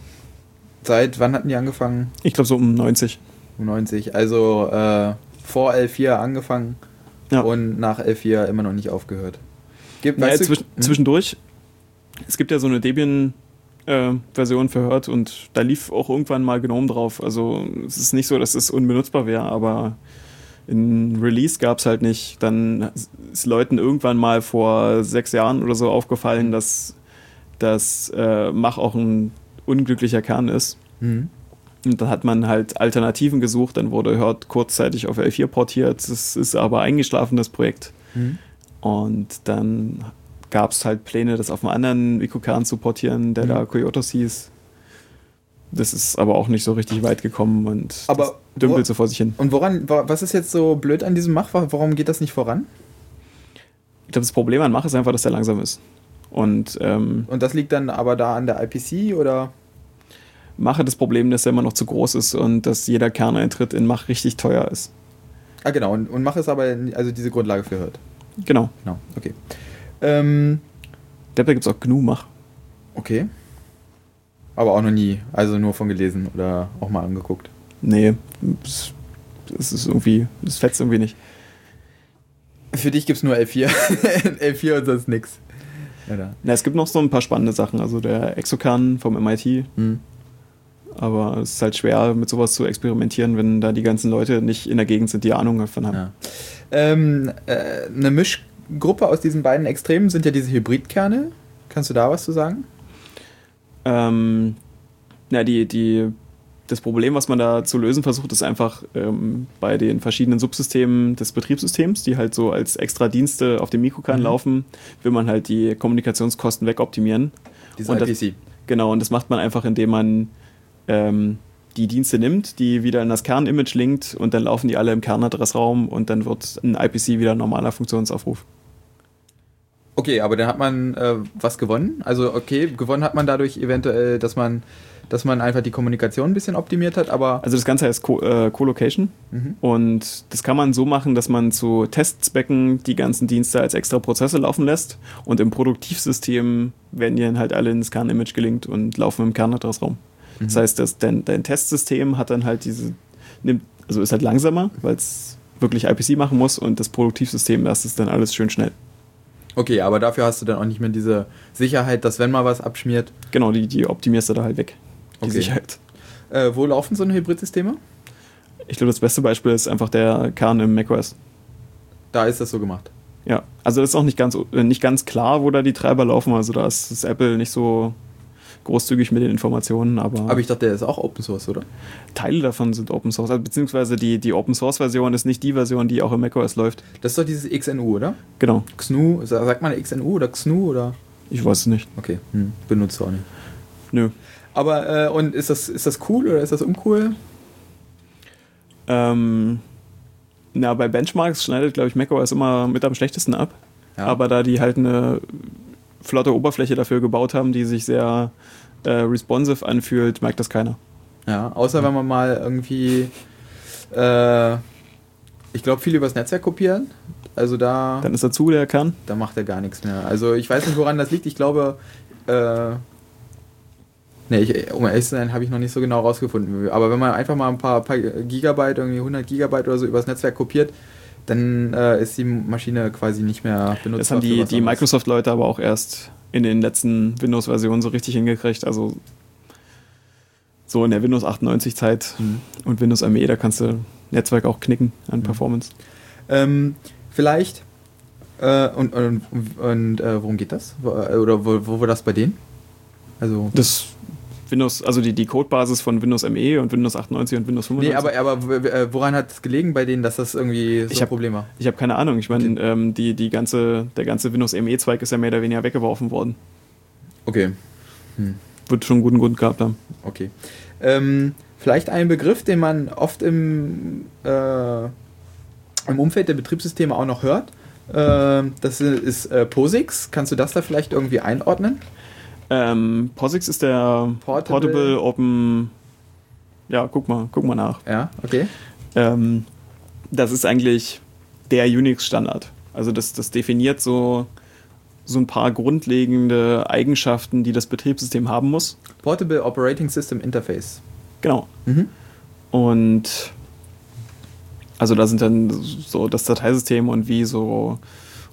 Seit wann hatten die angefangen? Ich glaube so um 90. Um 90. Also äh, vor L4 angefangen Ja. und nach L4 immer noch nicht aufgehört. Gibt, Naja, zwischen, Mhm. zwischendurch, es gibt ja so eine Debian-Version für Hört und da lief auch irgendwann mal Gnome drauf. Also es ist nicht so, dass es unbenutzbar wäre, aber in Release gab es halt nicht. Dann ist Leuten irgendwann mal vor sechs Jahren oder so aufgefallen, dass das äh, Mach auch ein unglücklicher Kern ist. Mhm. Und dann hat man halt Alternativen gesucht, dann wurde Hurt kurzzeitig auf L4 portiert, das ist aber eingeschlafen, das Projekt. Mhm. Und dann gab es halt Pläne, das auf einem anderen Mikrokern zu portieren, der Mhm. da Coyotos hieß. Das ist aber auch nicht so richtig weit gekommen und Aber dümpelt so vor sich hin. Und woran, wa- was ist jetzt so blöd an diesem Mach? Warum geht das nicht voran? Ich glaube, das Problem an Mach ist einfach, dass der langsam ist. Und ähm, Und das liegt dann aber da an der IPC oder? Mache das Problem, dass er immer noch zu groß ist und dass jeder Kerneintritt in Mach richtig teuer ist. Ah, genau. Und, und Mach ist aber also diese Grundlage für Hört. Genau. Genau, okay. Ähm, Da gibt es auch GNU Mach. okay. Aber auch noch nie. Also nur von gelesen oder auch mal angeguckt. Nee, es ist irgendwie, es fetzt irgendwie nicht. Für dich gibt es nur L4. L4 [LAUGHS] und sonst nix. Da. Na, es gibt noch so ein paar spannende Sachen. Also der Exokern vom MIT, Hm. aber es ist halt schwer, mit sowas zu experimentieren, wenn da die ganzen Leute nicht in der Gegend sind, die Ahnung davon haben. Ja. Ähm, äh, eine Mischgruppe aus diesen beiden Extremen sind ja diese Hybridkerne. Kannst du da was zu sagen? Ähm, na, die, die, das Problem, was man da zu lösen versucht, ist einfach ähm, bei den verschiedenen Subsystemen des Betriebssystems, die halt so als extra Dienste auf dem Mikrokern Mhm. laufen, will man halt die Kommunikationskosten wegoptimieren. Diese Und das- IPC. Genau, und das macht man einfach, indem man ähm, die Dienste nimmt, die wieder in das Kernimage linkt und dann laufen die alle im Kernadressraum und dann wird ein IPC wieder ein normaler Funktionsaufruf. Okay, aber dann hat man äh, was gewonnen. Also okay, gewonnen hat man dadurch eventuell, dass man, dass man einfach die Kommunikation ein bisschen optimiert hat, aber Also das Ganze heißt Co äh, Co-Location mhm. und das kann man so machen, dass man zu Testzwecken die ganzen Dienste als extra Prozesse laufen lässt und im Produktivsystem werden die dann halt alle ins Kernimage gelinkt und laufen im Kernadressraum. Das Mhm. heißt, dass dein, dein Testsystem hat dann halt diese, nimmt, also ist halt langsamer, weil es wirklich IPC machen muss und das Produktivsystem, das ist dann alles schön schnell. Okay, aber dafür hast du dann auch nicht mehr diese Sicherheit, dass wenn mal was abschmiert, Genau, die, die optimierst du da halt weg. Die Okay. Sicherheit. äh, wo laufen so eine Hybridsysteme? Ich glaube, das beste Beispiel ist einfach der Kern im macOS. Da ist das so gemacht. Ja, also das ist auch nicht ganz, äh, nicht ganz klar, wo da die Treiber laufen. Also da ist das Apple nicht so großzügig mit den Informationen, aber, Aber ich dachte, der ist auch Open Source, oder? Teile davon sind Open Source. Also, beziehungsweise die, die Open Source Version ist nicht die Version, die auch im macOS läuft. Das ist doch dieses XNU, oder? Genau, XNU, sa- sagt man XNU oder XNU oder? ich weiß es nicht. Okay, hm. benutzt du auch nicht. Nö. Aber, äh, und ist das, ist das cool oder ist das uncool? Ähm, na, bei Benchmarks schneidet, glaube ich, macOS immer mit am schlechtesten ab. Ja. Aber da die halt eine flotte Oberfläche dafür gebaut haben, die sich sehr äh, responsive anfühlt, merkt das keiner. Ja, außer wenn man mal irgendwie, äh, ich glaube, viel übers Netzwerk kopieren. Also da, Dann ist dazu der Kern. da macht er gar nichts mehr. Also ich weiß nicht, woran das liegt. Ich glaube, äh, nee, ich, um ehrlich zu sein, habe ich noch nicht so genau rausgefunden. Aber wenn man einfach mal ein paar, paar Gigabyte, irgendwie 100 Gigabyte oder so übers Netzwerk kopiert, dann äh, ist die Maschine quasi nicht mehr benutzt. Das haben die, die Microsoft-Leute aber auch erst in den letzten Windows-Versionen so richtig hingekriegt. Also so in der Windows 98-Zeit Mhm. und Windows ME, da kannst du Netzwerk auch knicken an Mhm. Performance. Ähm, vielleicht, äh, und, und, und äh, worum geht das? Äh, Oder wo, wo war das bei denen? Also. Das Windows, also die, die Codebasis von Windows ME und Windows 98 und Windows 95. Nee, aber, aber äh, woran hat es gelegen bei denen, dass das irgendwie so Ich ein hab- Problem war? Ich habe keine Ahnung. Ich meine, ähm, die, die ganze, der ganze Windows ME-Zweig ist ja mehr oder weniger weggeworfen worden. Okay, Wird schon einen guten Grund gehabt haben. okay. Ähm, vielleicht ein Begriff, den man oft im, äh, im Umfeld der Betriebssysteme auch noch hört. Ähm, das ist äh, POSIX. Kannst du das da vielleicht irgendwie einordnen? Ähm, POSIX ist der Portable- Portable, Open. Ja, guck mal, guck mal nach. Ja, okay. Ähm, das ist eigentlich der Unix-Standard. Also das, das definiert so, so ein paar grundlegende Eigenschaften, die das Betriebssystem haben muss. Portable Operating System Interface. Genau. Mhm. Und also da sind dann so das Dateisystem und wie so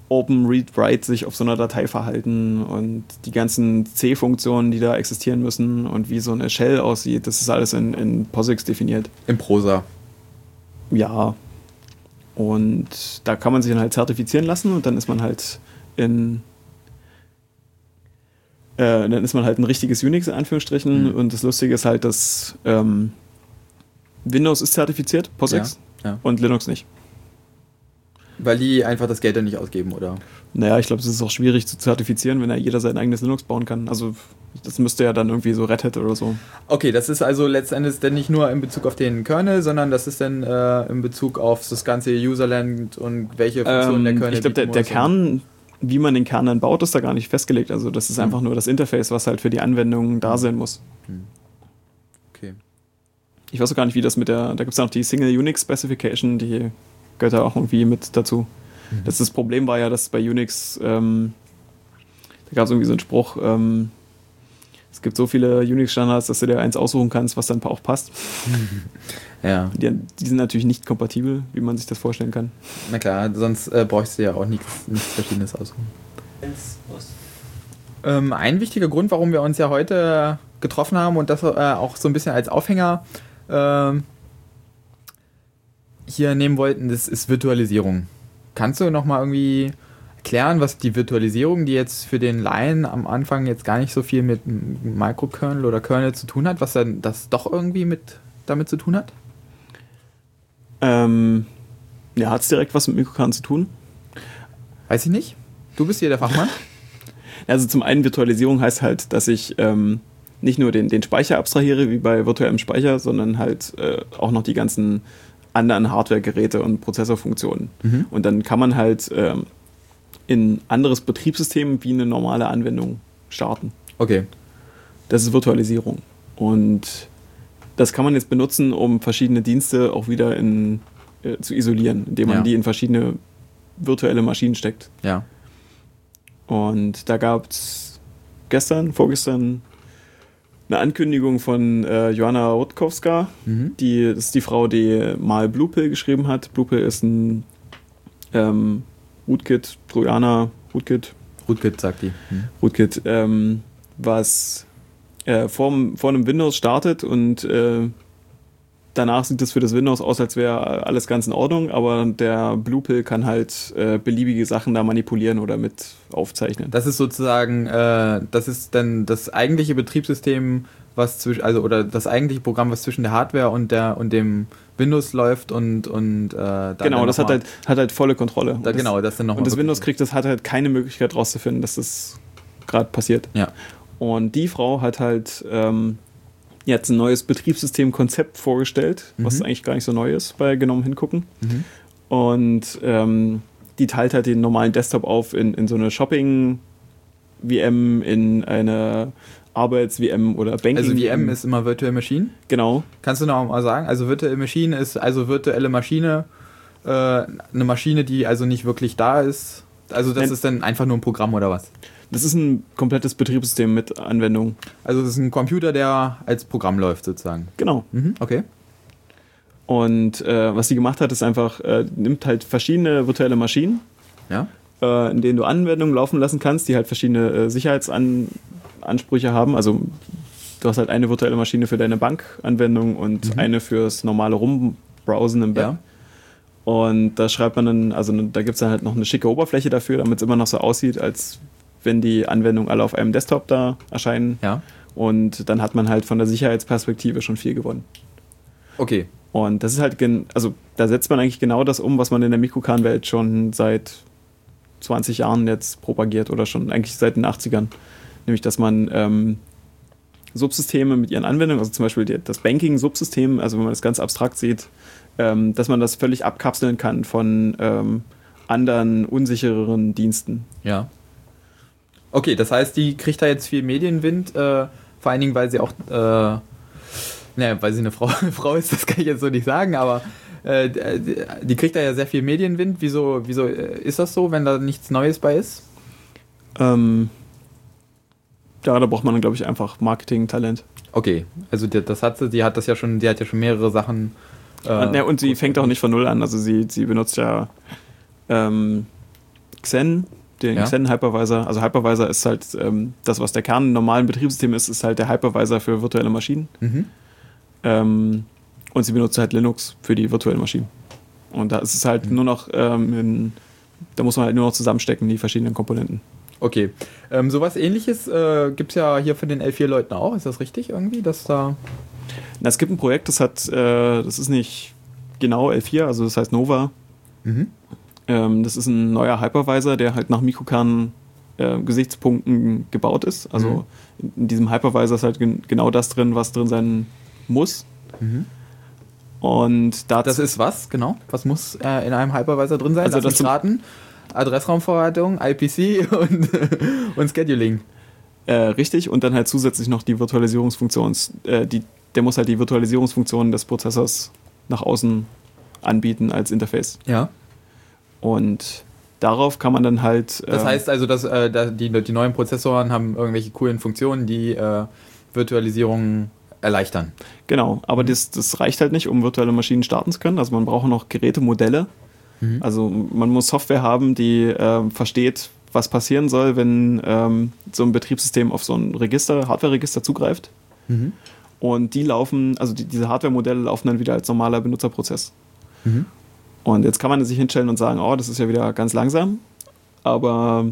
Open Read Write sich auf so einer Datei verhalten und die ganzen C-Funktionen, die da existieren müssen und wie so eine Shell aussieht, das ist alles in, in POSIX definiert. Im Prosa. Ja. Und da kann man sich dann halt zertifizieren lassen und dann ist man halt in Äh, dann ist man halt ein richtiges Unix in Anführungsstrichen Mhm. und das Lustige ist halt, dass ähm, Windows ist zertifiziert, POSIX, Ja, ja. und Linux nicht. Weil die einfach das Geld dann nicht ausgeben, oder? Naja, ich glaube, es ist auch schwierig zu zertifizieren, wenn ja jeder sein eigenes Linux bauen kann. Also das müsste ja dann irgendwie so Red Hat oder so. Okay, das ist also letztendlich dann nicht nur in Bezug auf den Kernel, sondern das ist dann äh, in Bezug auf das ganze Userland und welche Funktionen der Ähm, Kernel ich glaube, der, der Kern, wie man den Kern dann baut, ist da gar nicht festgelegt. Also das ist Mhm. einfach nur das Interface, was halt für die Anwendung da sein muss. und- Okay. Ich weiß auch gar nicht, wie das mit der, da gibt es noch die Single Unix Specification, die gehört da auch irgendwie mit dazu. Mhm. Das, das Problem war ja, dass bei Unix, ähm, da gab es irgendwie so einen Spruch, ähm, es gibt so viele Unix-Standards, dass du dir eins aussuchen kannst, was dann auch passt. [LAUGHS] Ja, Die, die sind natürlich nicht kompatibel, wie man sich das vorstellen kann. na klar, sonst äh, bräuchst du ja auch nichts, nichts Verschiedenes aussuchen. Ähm, ein wichtiger Grund, warum wir uns ja heute getroffen haben und das äh, auch so ein bisschen als Aufhänger ähm, hier nehmen wollten, das ist Virtualisierung. Kannst du nochmal irgendwie erklären, was die Virtualisierung, die jetzt für den Laien am Anfang jetzt gar nicht so viel mit Microkernel oder Kernel zu tun hat, was dann das doch irgendwie mit damit zu tun hat? Ähm, ja, hat es direkt was mit Mikrokern zu tun? Weiß ich nicht. Du bist hier der Fachmann. [LAUGHS] Also zum einen Virtualisierung heißt halt, dass ich ähm, nicht nur den, den Speicher abstrahiere, wie bei virtuellem Speicher, sondern halt äh, auch noch die ganzen anderen Hardware-Geräte und Prozessorfunktionen. Mhm. Und dann kann man halt ähm, in ein anderes Betriebssystem wie eine normale Anwendung starten. Okay. Das ist Virtualisierung. Und das kann man jetzt benutzen, um verschiedene Dienste auch wieder in, äh, zu isolieren, indem man Ja. die in verschiedene virtuelle Maschinen steckt. Ja. Und da gab es gestern, vorgestern, eine Ankündigung von äh, Joanna Rutkowska. Mhm. Die, das ist die Frau, die mal Bluepill geschrieben hat. Bluepill ist ein ähm, Rootkit, Trojaner Rootkit, Rootkit, sagt die. Mhm. Rootkit, ähm, was äh, vor, vor einem Windows startet und äh, danach sieht es für das Windows aus, als wäre alles ganz in Ordnung, aber der Bluepill kann halt äh, beliebige Sachen da manipulieren oder mit aufzeichnen. Das ist sozusagen, äh, das ist dann das eigentliche Betriebssystem, was zwischen, also oder das eigentliche Programm, was zwischen der Hardware und der und dem Windows läuft und und äh, da genau, dann das hat halt, hat halt volle Kontrolle. da, Und das, genau, das dann noch Und das Windows kriegt das hat halt keine Möglichkeit rauszufinden, dass das gerade passiert. Ja. Und die Frau hat halt ähm, jetzt ein neues Betriebssystemkonzept vorgestellt, was Mhm. eigentlich gar nicht so neu ist bei genommen hingucken. Mhm. Und ähm, die teilt halt den normalen Desktop auf in, in so eine Shopping-VM, in eine Arbeits-VM oder Banking. Also VM ist immer Virtual Machine. Genau. Kannst du noch mal sagen? Also Virtual Machine ist also virtuelle Maschine, äh, eine Maschine, die also nicht wirklich da ist. Also das Nein. ist dann einfach nur ein Programm oder was? Das ist ein komplettes Betriebssystem mit Anwendung. Also das ist ein Computer, der als Programm läuft sozusagen. Genau. Mhm, okay. Und äh, was sie gemacht hat, ist einfach, äh, nimmt halt verschiedene virtuelle Maschinen, Ja. äh, in denen du Anwendungen laufen lassen kannst, die halt verschiedene äh, Sicherheitsansprüche haben. Also du hast halt eine virtuelle Maschine für deine Bankanwendung und Mhm. eine fürs normale Rumbrowsen im Web. Ja. Und da schreibt man dann, also da gibt es dann halt noch eine schicke Oberfläche dafür, damit es immer noch so aussieht, als wenn die Anwendungen alle auf einem Desktop da erscheinen. Ja. Und dann hat man halt von der Sicherheitsperspektive schon viel gewonnen. Okay. Und das ist halt, gen also da setzt man eigentlich genau das um, was man in der Mikrokern-Welt schon seit 20 Jahren jetzt propagiert oder schon eigentlich seit den 80ern. Nämlich, dass man ähm, Subsysteme mit ihren Anwendungen, also zum Beispiel die, das Banking-Subsystem, also wenn man das ganz abstrakt sieht, ähm, dass man das völlig abkapseln kann von ähm, anderen, unsichereren Diensten. Ja. Okay, das heißt, die kriegt da jetzt viel Medienwind, äh, vor allen Dingen, weil sie auch, äh, naja, weil sie eine Frau, [LAUGHS] Frau ist, das kann ich jetzt so nicht sagen, aber äh, die, kriegt da ja sehr viel Medienwind. Wieso, wieso äh, ist das so, wenn da nichts Neues bei ist? Ähm, ja, da braucht man dann, glaube ich, einfach Marketing-Talent. Okay, also die, das hat sie, die hat das ja schon, die hat ja schon mehrere Sachen. äh, und, ja, und sie fängt auch nicht von Null an. Also sie, sie benutzt ja ähm, Xen, den Ja. Xen Hypervisor. Also Hypervisor ist halt ähm, das, was der Kern im normalen Betriebssystem ist, ist halt der Hypervisor für virtuelle Maschinen. Mhm. Ähm, und sie benutzt halt Linux für die virtuellen Maschinen. Und da ist es halt Mhm. nur noch, ähm, in, da muss man halt nur noch zusammenstecken, die verschiedenen Komponenten. Okay. Ähm, sowas ähnliches äh, gibt es ja hier von den L4-Leuten auch. Ist das richtig irgendwie, dass da. Na, es gibt ein Projekt, das hat, äh, das ist nicht genau L4, also das heißt Nova. Mhm. Ähm, das ist ein neuer Hypervisor, der halt nach Mikrokern-Gesichtspunkten gebaut ist. Also in, in diesem Hypervisor ist halt gen genau das drin, was drin sein muss. Mhm. Und dazu, Das ist was, genau? Was muss äh, in einem Hypervisor drin sein? Also Lass das mich raten. Adressraumverwaltung, IPC und, [LAUGHS] und Scheduling. äh, richtig und dann halt zusätzlich noch die Virtualisierungsfunktion. Äh, die, der muss halt die Virtualisierungsfunktion des Prozessors nach außen anbieten als Interface. Ja. Und darauf kann man dann halt. Das ähm, heißt also, dass äh, die, die neuen Prozessoren haben irgendwelche coolen Funktionen, die äh, Virtualisierung erleichtern. Genau, aber das, das reicht halt nicht, um virtuelle Maschinen starten zu können. Also man braucht noch Gerätemodelle. Mhm. Also man muss Software haben, die ähm, versteht, was passieren soll, wenn ähm, so ein Betriebssystem auf so ein Register, Hardware-Register zugreift. Mhm. Und die laufen, also die, diese Hardware-Modelle laufen dann wieder als normaler Benutzerprozess. Mhm. Und jetzt kann man sich hinstellen und sagen, oh, das ist ja wieder ganz langsam. Aber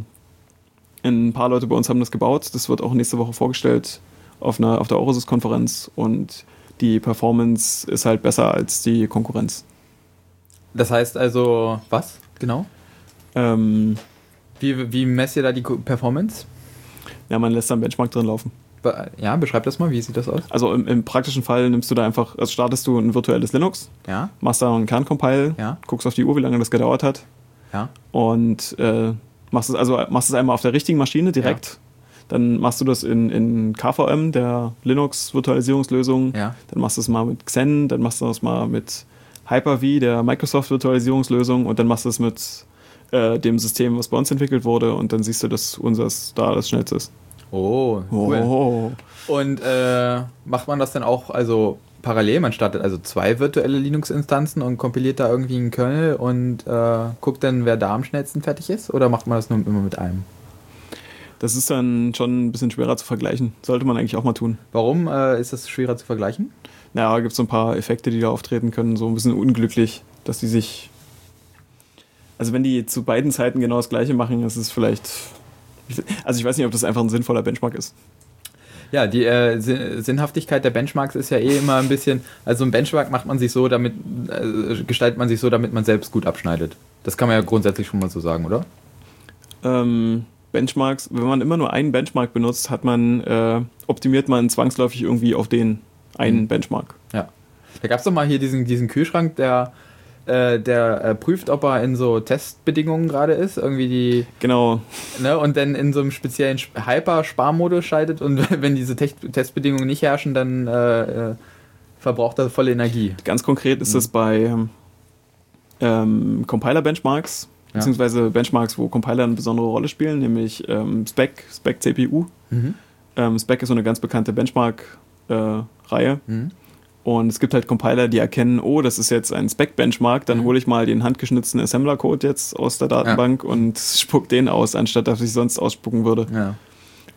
ein paar Leute bei uns haben das gebaut. Das wird auch nächste Woche vorgestellt auf, einer, auf der Eurosys-Konferenz. Und die Performance ist halt besser als die Konkurrenz. Das heißt also, was genau? Ähm, Wie, wie messt ihr da die Performance? ja, man lässt da einen Benchmark drin laufen. Ja, beschreib das mal, wie sieht das aus? Also im, im praktischen Fall nimmst du da einfach, also startest du ein virtuelles Linux, Ja, machst da einen Kerncompile, Ja. guckst auf die Uhr, wie lange das gedauert hat ja. und äh, machst es also machst es einmal auf der richtigen Maschine direkt. Dann machst du das in, in KVM, der Linux-Virtualisierungslösung. Dann machst du es mal mit Xen, dann machst du es mal mit Hyper-V, der Microsoft-Virtualisierungslösung und dann machst du es mit äh, dem System, was bei uns entwickelt wurde und dann siehst du, dass unseres da das schnellste ist. Oh, cool. Oh. Und äh, macht man das dann auch also parallel? Man startet also zwei virtuelle Linux-Instanzen und kompiliert da irgendwie einen Kernel und äh, guckt dann, wer da am schnellsten fertig ist? Oder macht man das nur immer mit einem? Das ist dann schon ein bisschen schwerer zu vergleichen. Sollte man eigentlich auch mal tun. Warum äh, ist das schwerer zu vergleichen? Naja, gibt es so ein paar Effekte, die da auftreten können, so ein bisschen unglücklich, dass die sich. Also, wenn die zu beiden Zeiten genau das Gleiche machen, ist es vielleicht. Also, ich weiß nicht, ob das einfach ein sinnvoller Benchmark ist. Ja, die äh, Sin- Sinnhaftigkeit der Benchmarks ist ja eh immer ein bisschen, also ein Benchmark macht man sich so, damit äh, gestaltet man sich so, damit man selbst gut abschneidet. Das kann man ja grundsätzlich schon mal so sagen, oder? Ähm, Benchmarks, wenn man immer nur einen Benchmark benutzt, hat man, äh, optimiert man zwangsläufig irgendwie auf den einen Mhm. Benchmark. Ja. Da gab es doch mal hier diesen, diesen Kühlschrank, der, äh, der äh, prüft, ob er in so Testbedingungen gerade ist, irgendwie die, Genau, ne, und dann in so einem speziellen Sp- Hyper-Sparmodus schaltet und [LAUGHS] wenn diese Tech Testbedingungen nicht herrschen, dann äh, äh, verbraucht er volle Energie. ganz konkret ist das bei ähm, Compiler-Benchmarks, Ja. beziehungsweise Benchmarks, wo Compiler eine besondere Rolle spielen, nämlich ähm, Spec, Spec CPU. Ähm, Spec ist so eine ganz bekannte Benchmark-Reihe. Mhm. Und es gibt halt Compiler, die erkennen, oh, das ist jetzt ein Spec-Benchmark, dann Mhm. hole ich mal den handgeschnitzten Assembler-Code jetzt aus der Datenbank und [LAUGHS] spuck den aus, anstatt dass ich sonst ausspucken würde. Ja.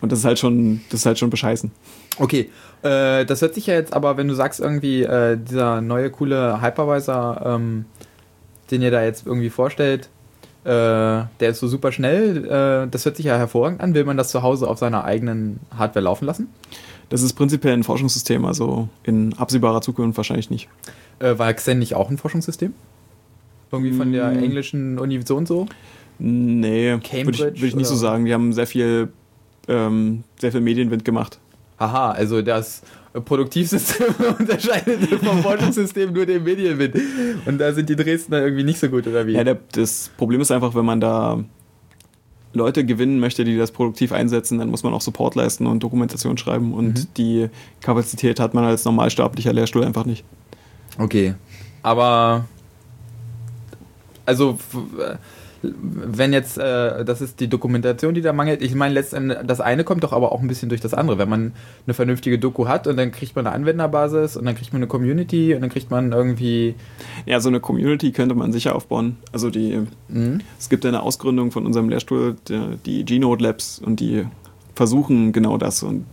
Und das ist halt schon, das ist halt schon bescheißen. Okay, äh, das hört sich ja jetzt aber, wenn du sagst irgendwie, äh, dieser neue coole Hypervisor, ähm, den ihr da jetzt irgendwie vorstellt, äh, der ist so super schnell, äh, das hört sich ja hervorragend an. Will man das zu Hause auf seiner eigenen Hardware laufen lassen? Das ist prinzipiell ein Forschungssystem, also in absehbarer Zukunft wahrscheinlich nicht. Äh, war Xen nicht auch ein Forschungssystem? Irgendwie von der Mm. englischen Uni so und so? Nee, würde ich, Cambridge würd ich nicht so sagen. Die haben sehr viel, ähm, sehr viel Medienwind gemacht. Aha, also das Produktivsystem [LAUGHS] unterscheidet vom Forschungssystem nur den Medienwind. Und da sind die Dresdner irgendwie nicht so gut, oder wie? Ja, der, das Problem ist einfach, wenn man da Leute gewinnen möchte, die das produktiv einsetzen, dann muss man auch Support leisten und Dokumentation schreiben. Und Mhm. die Kapazität hat man als normalsterblicher Lehrstuhl einfach nicht. Okay. Aber also äh, wenn jetzt, äh, das ist die Dokumentation, die da mangelt. Ich meine, letztendlich, das eine kommt doch aber auch ein bisschen durch das andere. Wenn man eine vernünftige Doku hat und dann kriegt man eine Anwenderbasis und dann kriegt man eine Community und dann kriegt man irgendwie. Ja, so eine Community könnte man sicher aufbauen. Also die, Mh, es gibt eine Ausgründung von unserem Lehrstuhl, die, die G-Node Labs, und die versuchen genau das. Und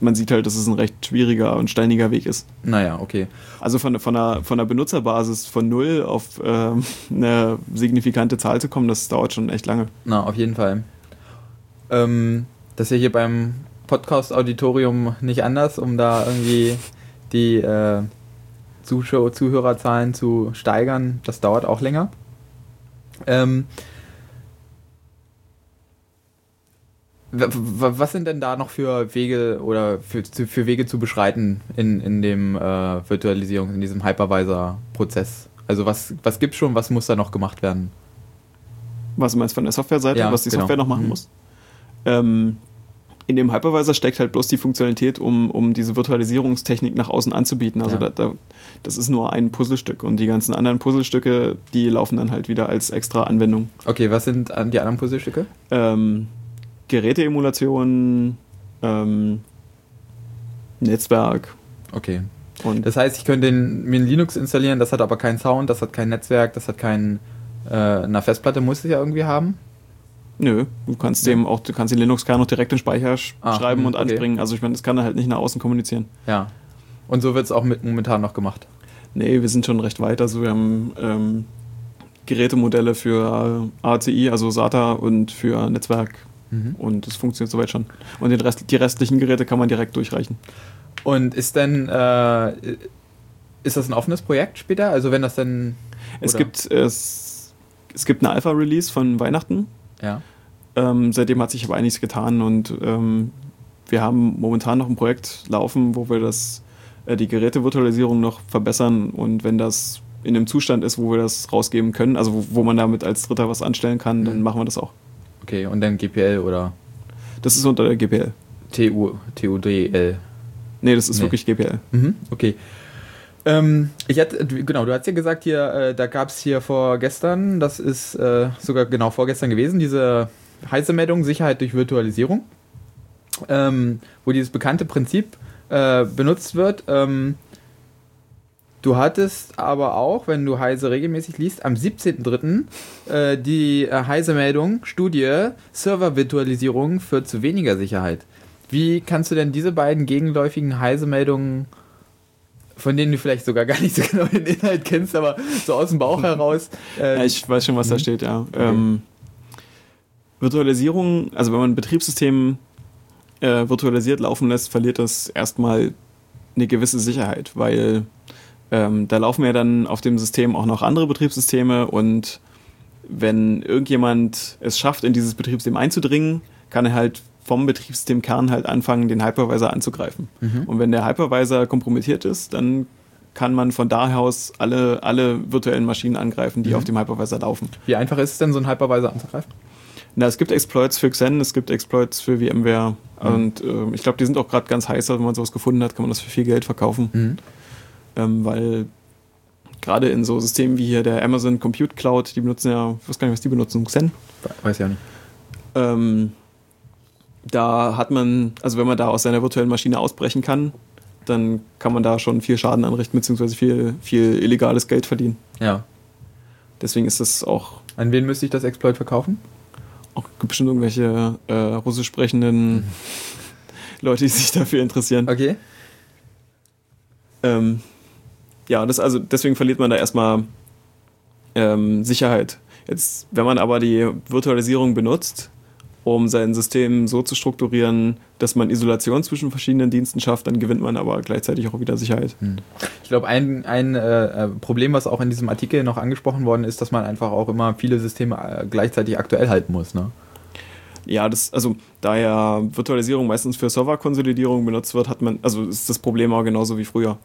man sieht halt, dass es ein recht schwieriger und steiniger Weg ist. naja, okay. Also von, von, einer, von einer Benutzerbasis von null auf ähm, [LAUGHS] eine signifikante Zahl zu kommen, das dauert schon echt lange. Na, auf jeden Fall. Ähm, das ist ja hier beim Podcast-Auditorium nicht anders, um da irgendwie die äh, Zuschauer, Zuhörerzahlen zu steigern. Das dauert auch länger. Ähm, was sind denn da noch für Wege oder für, zu- für Wege zu beschreiten in, in dem äh, Virtualisierung, in diesem Hypervisor-Prozess? Also was, was gibt schon, was muss da noch gemacht werden? Was du meinst von der Softwareseite, Ja, was die genau. Software noch machen Mhm. muss? Ähm, in dem Hypervisor steckt halt bloß die Funktionalität, um, um diese Virtualisierungstechnik nach außen anzubieten. Also Ja. da, da, das ist nur ein Puzzlestück und die ganzen anderen Puzzlestücke, die laufen dann halt wieder als extra Anwendung. Okay, was sind die anderen Puzzlestücke? Ähm, Geräteemulation, ähm, Netzwerk Okay. und Das heißt, ich könnte den, mir ein Linux installieren, das hat aber keinen Sound, das hat kein Netzwerk, das hat kein. Äh, eine Festplatte muss es ja irgendwie haben. Nö, du kannst dem auch, du kannst den Linux-Kern noch direkt in den Speicher Ah, schreiben hm, und okay. anspringen. Also ich meine, das kann er halt nicht nach außen kommunizieren. Ja. Und so wird es auch mit, momentan noch gemacht. Nee, wir sind schon recht weit. Also wir haben ähm, Gerätemodelle für ACI, also SATA und für Netzwerk Mhm. und das funktioniert soweit schon. Und den Rest, die restlichen Geräte kann man direkt durchreichen. Und ist denn. Äh, ist das ein offenes Projekt später? Also, wenn das dann. Es Oder? gibt, es, es gibt eine Alpha-Release von Weihnachten. Ja. Ähm, seitdem hat sich aber einiges getan und ähm, wir haben momentan noch ein Projekt laufen, wo wir das, äh, die Gerätevirtualisierung noch verbessern und wenn das in einem Zustand ist, wo wir das rausgeben können, also wo, wo man damit als Dritter was anstellen kann, dann Mhm. machen wir das auch. Okay, und dann GPL oder Das ist unter der GPL. TU, TUDL. Nee, das ist Nee. wirklich GPL. Mhm, okay. Ähm, ich hatte, genau, du hast ja gesagt hier, äh, da gab es hier vorgestern, das ist äh, sogar genau vorgestern gewesen, diese heiße Meldung Sicherheit durch Virtualisierung, ähm, wo dieses bekannte Prinzip äh, benutzt wird. Ähm, du hattest aber auch, wenn du Heise regelmäßig liest, am 17.03. Äh, die äh, heiße Meldung, Studie, Server-Virtualisierung führt zu weniger Sicherheit. Wie kannst du denn diese beiden gegenläufigen Heise-Meldungen, von denen du vielleicht sogar gar nicht so [LAUGHS] genau den Inhalt kennst, aber so aus dem Bauch heraus. Äh, [LAUGHS] Ja, ich weiß schon, was da Mhm. steht, ja. Ähm, Virtualisierung, also wenn man ein Betriebssystem äh, virtualisiert laufen lässt, verliert das erstmal eine gewisse Sicherheit, weil ähm, da laufen ja dann auf dem System auch noch andere Betriebssysteme und wenn irgendjemand es schafft, in dieses Betriebssystem einzudringen, kann er halt vom Betriebssystemkern halt anfangen, den Hypervisor anzugreifen. Mhm. Und wenn der Hypervisor kompromittiert ist, dann kann man von daher aus alle, alle virtuellen Maschinen angreifen, die Mhm. auf dem Hypervisor laufen. Wie einfach ist es denn, so einen Hypervisor anzugreifen? Na, es gibt Exploits für Xen, es gibt Exploits für VMware Mhm. und ähm, ich glaube, die sind auch gerade ganz heiß, wenn man sowas gefunden hat, kann man das für viel Geld verkaufen, Mhm. Ähm, weil gerade in so Systemen wie hier der Amazon Compute Cloud, die benutzen ja, ich weiß gar nicht, was die benutzen, Xen. Weiß ja nicht. Ähm, da hat man, also wenn man da aus seiner virtuellen Maschine ausbrechen kann, dann kann man da schon viel Schaden anrichten, beziehungsweise viel, viel illegales Geld verdienen. Ja. Deswegen ist das auch, An wen müsste ich das Exploit verkaufen? auch gibt bestimmt irgendwelche äh, russisch sprechenden [LAUGHS] Leute, die sich dafür interessieren. Okay. Ähm, ja, das also deswegen verliert man da erstmal ähm, Sicherheit. Jetzt, wenn man aber die Virtualisierung benutzt, um sein System so zu strukturieren, dass man Isolation zwischen verschiedenen Diensten schafft, dann gewinnt man aber gleichzeitig auch wieder Sicherheit. Ich glaube, ein, ein äh, äh, Problem, was auch in diesem Artikel noch angesprochen worden ist, dass man einfach auch immer viele Systeme äh, gleichzeitig aktuell halten muss. Ne? Ja, das, also da ja Virtualisierung meistens für Serverkonsolidierung benutzt wird, hat man, also ist das Problem auch genauso wie früher.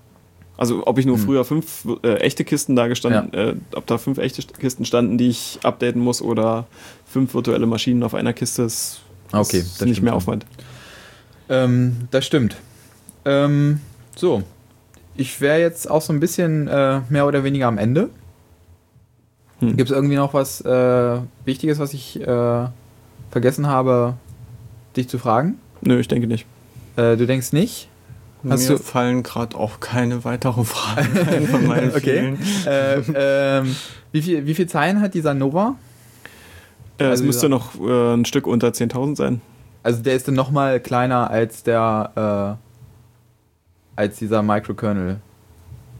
Also ob ich nur Hm. früher fünf äh, echte Kisten da gestanden, äh, ob da fünf echte Kisten standen, die ich updaten muss oder fünf virtuelle Maschinen auf einer Kiste, ist, Okay, ist das nicht mehr. Aufwand. Ähm, das stimmt. Ähm, so. Ich wäre jetzt auch so ein bisschen äh, mehr oder weniger am Ende. Hm. Gibt es irgendwie noch was äh, Wichtiges, was ich äh, vergessen habe, dich zu fragen? Nö, ich denke nicht. Äh, du denkst nicht? Hast Mir du- fallen gerade auch keine weiteren Fragen von meinen [LAUGHS] Okay. äh, ähm, wie, viel, wie viel Zeilen hat dieser Nova? Äh, es Also müsste dieser- noch äh, ein Stück unter 10.000 sein. Also der ist dann nochmal kleiner als der äh, als dieser Microkernel,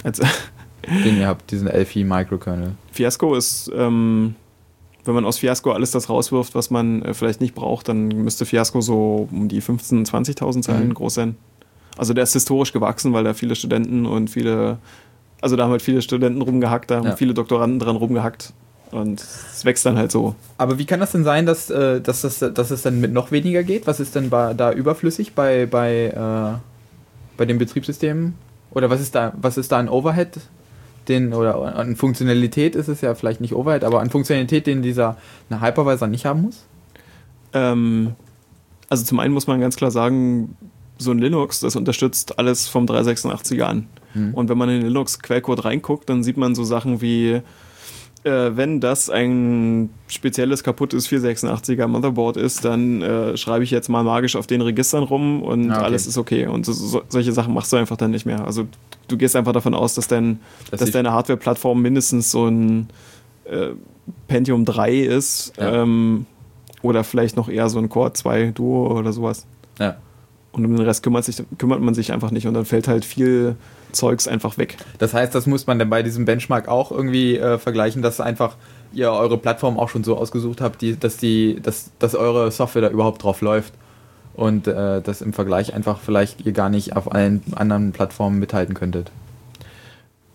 Als, [LAUGHS] den ihr habt, diesen Elfie Microkernel. Fiasco ist ähm, wenn man aus Fiasco alles das rauswirft, was man äh, vielleicht nicht braucht, dann müsste Fiasco so um die 15.000, 20.000 Zeilen Mhm. groß sein. Also der ist historisch gewachsen, weil da viele Studenten und viele, also da haben halt viele Studenten rumgehackt, da haben Ja. viele Doktoranden dran rumgehackt und es wächst dann halt so. Aber wie kann das denn sein, dass, äh, dass, das, dass es dann mit noch weniger geht? Was ist denn bei, da überflüssig bei, bei, äh, bei den Betriebssystemen? Oder was ist da, was ist da an Overhead? Den, oder an Funktionalität ist es ja vielleicht nicht Overhead, aber an Funktionalität, den dieser eine Hypervisor nicht haben muss? Ähm, also zum einen muss man ganz klar sagen, so ein Linux, das unterstützt alles vom 386er an. Hm. Und wenn man in den Linux-Quellcode reinguckt, dann sieht man so Sachen wie, äh, wenn das ein spezielles kaputtes 486er Motherboard ist, dann äh, schreibe ich jetzt mal magisch auf den Registern rum und Ah, okay. alles ist okay. Und so, so, solche Sachen machst du einfach dann nicht mehr. Also du gehst einfach davon aus, dass, dein, Dass dass deine Hardware-Plattform mindestens so ein äh, Pentium 3 ist Ja. ähm, oder vielleicht noch eher so ein Core 2 Duo oder sowas. Ja. Und um den Rest kümmert, sich, kümmert man sich einfach nicht und dann fällt halt viel Zeugs einfach weg. Das heißt, das muss man dann bei diesem Benchmark auch irgendwie äh, vergleichen, dass einfach ihr eure Plattform auch schon so ausgesucht habt, die, dass, die, dass, dass eure Software da überhaupt drauf läuft. Und äh, das im Vergleich einfach vielleicht ihr gar nicht auf allen anderen Plattformen mithalten könntet.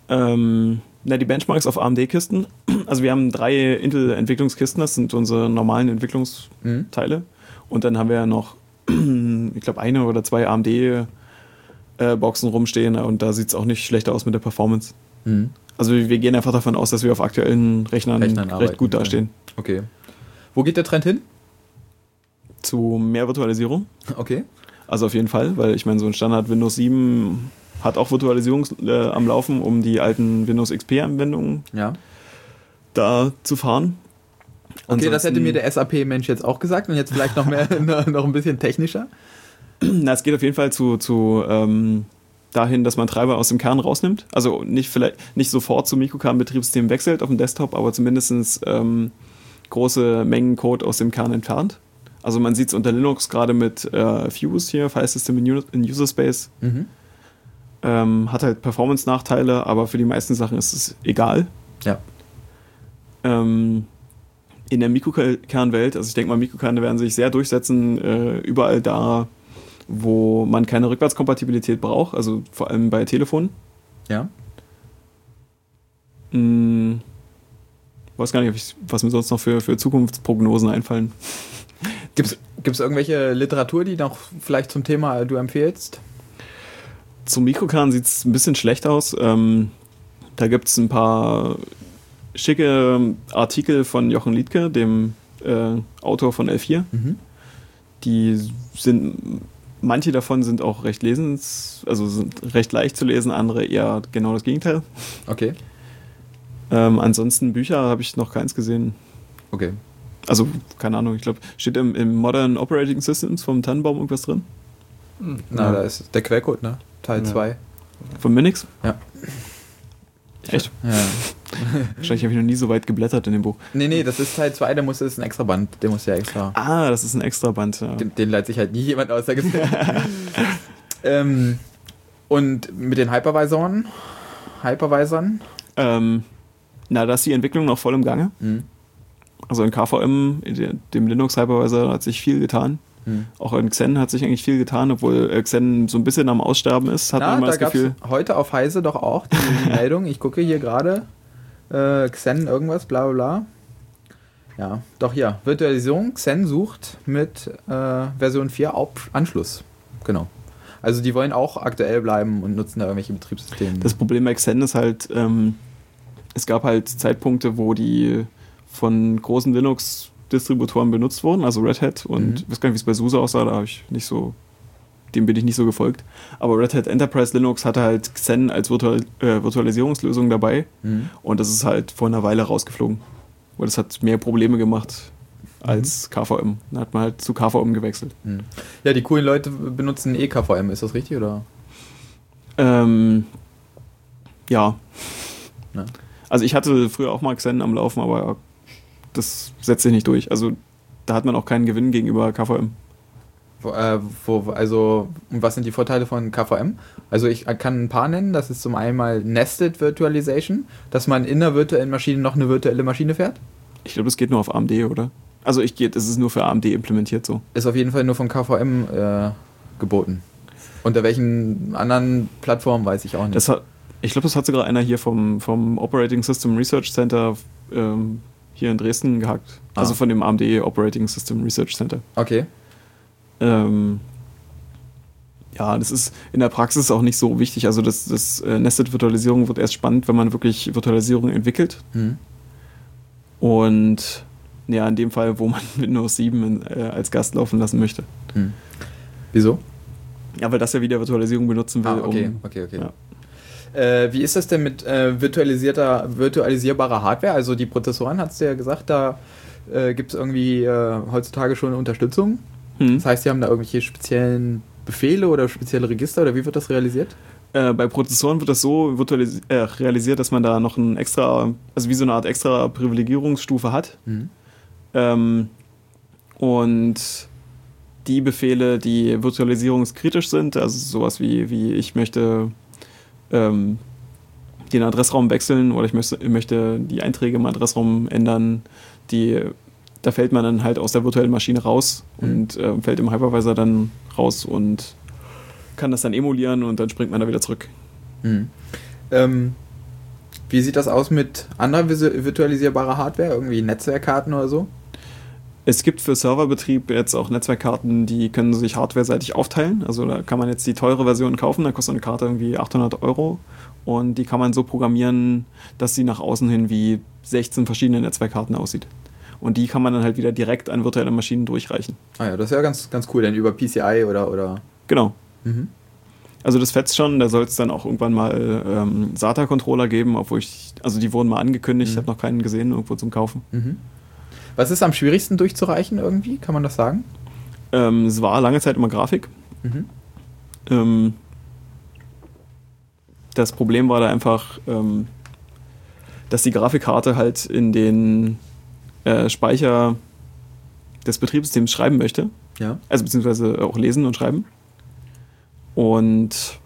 Ähm, na, die Benchmarks auf AMD-Kisten. [CLEARS THROAT] Also wir haben drei Intel-Entwicklungskisten, das sind unsere normalen Entwicklungsteile. Mhm. Und dann haben wir ja noch, [CLEARS THROAT] ich glaube, eine oder zwei AMD-Boxen rumstehen und da sieht es auch nicht schlechter aus mit der Performance. Mhm. Also wir gehen einfach davon aus, dass wir auf aktuellen Rechnern, Rechnern recht gut dastehen. Okay. Wo geht der Trend hin? Zu mehr Virtualisierung. Okay. Also auf jeden Fall, weil ich meine, so ein Standard Windows 7 hat auch Virtualisierung äh, am Laufen, um die alten Windows XP-Anwendungen Ja. da zu fahren. Okay, das hätte mir der SAP-Mensch jetzt auch gesagt und jetzt vielleicht noch mehr, [LAUGHS] [LAUGHS] noch ein bisschen technischer. Na, es geht auf jeden Fall zu, zu ähm, dahin, dass man Treiber aus dem Kern rausnimmt. Also nicht vielleicht nicht sofort zum Mikrokern-Betriebssystem wechselt auf dem Desktop, aber zumindest ähm, große Mengen Code aus dem Kern entfernt. Also man sieht es unter Linux gerade mit äh, Fuse hier, File System in, in User Space. Mhm. Ähm, hat halt Performance-Nachteile, aber für die meisten Sachen ist es egal. Ja. Ähm, in der Mikrokernwelt, also ich denke mal, Mikrokerne werden sich sehr durchsetzen, äh, überall da, wo man keine Rückwärtskompatibilität braucht, also vor allem bei Telefonen. Ja. Hm, weiß gar nicht, ich, was mir sonst noch für, für Zukunftsprognosen einfallen. Gibt es irgendwelche Literatur, die noch vielleicht zum Thema du empfehlst? Zum Mikrokern sieht es ein bisschen schlecht aus. Ähm, da gibt es ein paar schicke Artikel von Jochen Liedke, dem äh, Autor von L4. Mhm. Die sind, manche davon sind auch recht lesens, also sind recht leicht zu lesen, andere eher genau das Gegenteil. Okay. Ähm, ansonsten Bücher habe ich noch keins gesehen. Okay. Also, keine Ahnung, ich glaube, steht im, im Modern Operating Systems vom Tannenbaum irgendwas drin? Na, da ist der Quellcode, ne? Teil Ja. 2. Von Minix? Ja. Echt? Ja. [LAUGHS] Wahrscheinlich habe ich noch nie so weit geblättert in dem Buch. Nee, nee, das ist Teil 2, der muss, ist ein extra Band. Der muss ja extra. Ah, das ist ein extra Band. Ja. Den, den leitet sich halt nie jemand aus. Der [LAUGHS] ähm, und mit den Hypervisoren? Hypervisern? Ähm, na, da ist die Entwicklung noch voll im Gange. Mhm. Also in KVM, in dem Linux-Hypervisor, hat sich viel getan. Mhm. Auch in Xen hat sich eigentlich viel getan, obwohl äh, Xen so ein bisschen am Aussterben ist, hat man Na, immer da das Gefühl. heute auf Heise doch auch die [LAUGHS] Meldung. Ich gucke hier gerade. Äh, Xen irgendwas, bla bla bla. Ja, doch hier. Virtualisierung. Xen sucht mit äh, Version 4 auf Anschluss. Genau. Also die wollen auch aktuell bleiben und nutzen da irgendwelche Betriebssysteme. Das Problem bei Xen ist halt, ähm, es gab halt Zeitpunkte, wo die von großen Linux-Distributoren benutzt wurden, also Red Hat und Mhm. ich weiß gar nicht, wie es bei SUSE aussah, da habe ich nicht so, dem bin ich nicht so gefolgt. Aber Red Hat Enterprise Linux hatte halt Xen als Virtual, äh, Virtualisierungslösung dabei mhm. und das ist halt vor einer Weile rausgeflogen. Weil das hat mehr Probleme gemacht als KVM. Dann hat man halt zu KVM gewechselt. Mhm. Ja, die coolen Leute benutzen eh KVM, ist das richtig? Oder? Ähm, ja. Ja. Also ich hatte früher auch mal Xen am Laufen, aber das setzt sich nicht durch. Also da hat man auch keinen Gewinn gegenüber KVM. Äh, wo, also, was sind die Vorteile von KVM? Also, ich kann ein paar nennen. Das ist zum einen mal Nested Virtualization, dass man in einer virtuellen Maschine noch eine virtuelle Maschine fährt. Ich glaube, das geht nur auf AMD, oder? Also ich geht, es ist nur für AMD implementiert so. Ist auf jeden Fall nur von KVM äh, geboten. Unter welchen anderen Plattformen weiß ich auch nicht. Das hat, ich glaube, das hat sogar einer hier vom, vom Operating System Research Center ähm, hier in Dresden gehackt. Ah. Also von dem AMD Operating System Research Center. okay. Ähm, ja, das ist in der Praxis auch nicht so wichtig. Also das, das äh, Nested-Virtualisierung wird erst spannend, wenn man wirklich Virtualisierung entwickelt. Hm. Und ja, in dem Fall, wo man [LAUGHS] Windows 7 in, äh, als Gast laufen lassen möchte. Hm. Wieso? Ja, weil das ja wieder Virtualisierung benutzen will, Ah, okay, um okay, okay. ja. Äh, wie ist das denn mit äh, virtualisierter, virtualisierbarer Hardware? Also die Prozessoren, hast du ja gesagt, da äh, gibt es irgendwie äh, heutzutage schon Unterstützung. Hm. Das heißt, die haben da irgendwelche speziellen Befehle oder spezielle Register oder wie wird das realisiert? Äh, bei Prozessoren wird das so virtualis- äh, realisiert, dass man da noch ein extra, also wie so eine Art extra Privilegierungsstufe hat. Mhm. Ähm, und die Befehle, die virtualisierungskritisch sind, also sowas wie, wie ich möchte ähm, den Adressraum wechseln oder ich möchte, ich möchte die Einträge im Adressraum ändern, die, da fällt man dann halt aus der virtuellen Maschine raus Mhm. und äh, fällt im Hypervisor dann raus und kann das dann emulieren und dann springt man da wieder zurück. Mhm. Ähm, wie sieht das aus mit anderer virtualisierbarer Hardware? Irgendwie Netzwerkkarten oder so? Es gibt für Serverbetrieb jetzt auch Netzwerkkarten, die können sich hardwareseitig aufteilen. Also da kann man jetzt die teure Version kaufen, da kostet eine Karte irgendwie 800 Euro und die kann man so programmieren, dass sie nach außen hin wie 16 verschiedene Netzwerkkarten aussieht. Und die kann man dann halt wieder direkt an virtuelle Maschinen durchreichen. Ah ja, das ist ja ganz, ganz cool, denn über PCI oder. oder Genau. mhm. Also das fetzt schon, da soll es dann auch irgendwann mal ähm, SATA-Controller geben, obwohl ich, also die wurden mal angekündigt, ich Mhm. habe noch keinen gesehen irgendwo zum Kaufen. Mhm. Was ist am schwierigsten durchzureichen irgendwie? Kann man das sagen? Ähm, es war lange Zeit immer Grafik. Mhm. Ähm, das Problem war da einfach, ähm, dass die Grafikkarte halt in den äh, Speicher des Betriebssystems schreiben möchte. Ja. Also beziehungsweise auch lesen und schreiben. Und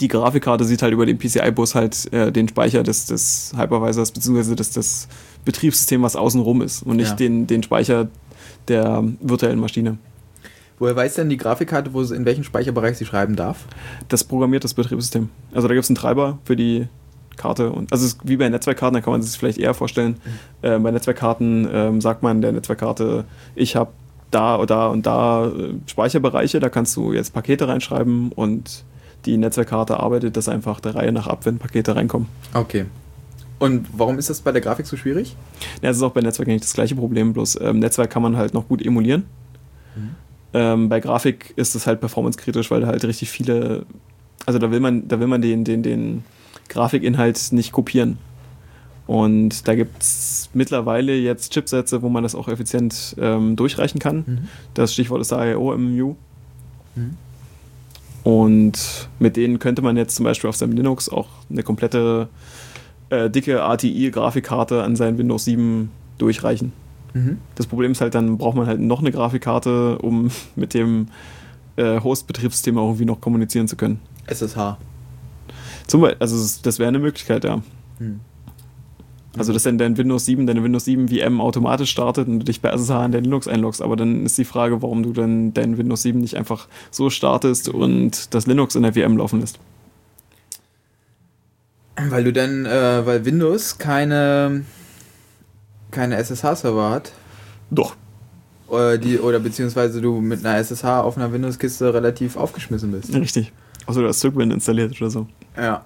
die Grafikkarte sieht halt über den PCI-Bus halt äh, den Speicher des, des Hypervisors beziehungsweise des, des Betriebssystems, was außenrum ist und nicht Ja. den, den Speicher der virtuellen Maschine. Woher weiß denn die Grafikkarte, wo sie, in welchem Speicherbereich sie schreiben darf? Das programmiert das Betriebssystem. Also da gibt es einen Treiber für die Karte. Und, also es ist wie bei Netzwerkkarten, da kann man sich das vielleicht eher vorstellen. Äh, bei Netzwerkkarten ähm, sagt man der Netzwerkkarte, ich habe da oder da und da äh, Speicherbereiche, da kannst du jetzt Pakete reinschreiben und die Netzwerkkarte arbeitet das einfach der Reihe nach ab, wenn Pakete reinkommen. Okay. Und warum ist das bei der Grafik so schwierig? Ja, es ist auch bei Netzwerk nicht das gleiche Problem, bloß ähm, Netzwerk kann man halt noch gut emulieren. Mhm. Ähm, bei Grafik ist es halt performancekritisch, weil da halt richtig viele, also da will man, da will man den, den, den Grafikinhalt nicht kopieren. Und da gibt es mittlerweile jetzt Chipsätze, wo man das auch effizient ähm, durchreichen kann. Mhm. Das Stichwort ist AIO MMU. Mhm. Und mit denen könnte man jetzt zum Beispiel auf seinem Linux auch eine komplette äh, dicke ATI-Grafikkarte an sein Windows 7 durchreichen. Mhm. Das Problem ist halt, dann braucht man halt noch eine Grafikkarte, um [LAUGHS] mit dem äh, Host-Betriebssystem auch irgendwie noch kommunizieren zu können. SSH. Zum Beispiel, also das wäre eine Möglichkeit, ja. Mhm. Also, dass dann dein Windows 7, deine Windows 7 VM automatisch startet und du dich bei SSH in dein Linux einloggst. Aber dann ist die Frage, warum du dann dein Windows 7 nicht einfach so startest und das Linux in der VM laufen lässt. Weil du dann, äh, weil Windows keine, keine SSH-Server hat. Doch. Oder, die, oder beziehungsweise du mit einer SSH auf einer Windows-Kiste relativ aufgeschmissen bist. Richtig. Außer du hast Cygwin installiert oder so. Ja.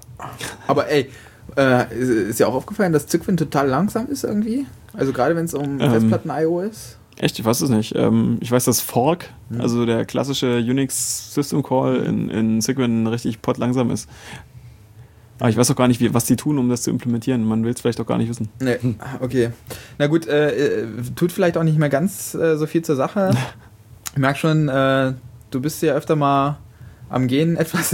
Aber ey, äh, ist, ist ja auch aufgefallen, dass Cygwin total langsam ist irgendwie? Also gerade wenn es um Ähm. Festplatten-IO ist? Echt, ich weiß es nicht. Ähm, ich weiß, dass Fork, Hm. also der klassische Unix System Call in, in Cygwin richtig langsam ist. Aber ich weiß auch gar nicht, wie, was die tun, um das zu implementieren. Man will es vielleicht auch gar nicht wissen. Nee, okay. Na gut, äh, äh, tut vielleicht auch nicht mehr ganz äh, so viel zur Sache. [LAUGHS] Ich merke schon, äh, du bist ja öfter mal am Gehen [LAUGHS] etwas.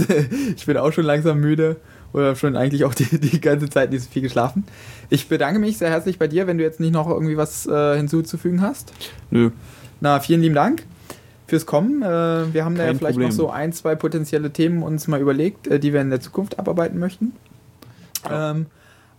ich bin auch schon langsam müde oder schon eigentlich auch die, die ganze Zeit nicht so viel geschlafen. Ich bedanke mich sehr herzlich bei dir, wenn du jetzt nicht noch irgendwie was äh, hinzuzufügen hast. Nö. Na, vielen lieben Dank fürs Kommen. Äh, wir haben da ja Kein vielleicht Problem. noch so ein, zwei potenzielle Themen uns mal überlegt, äh, die wir in der Zukunft abarbeiten möchten. Ja. Ähm,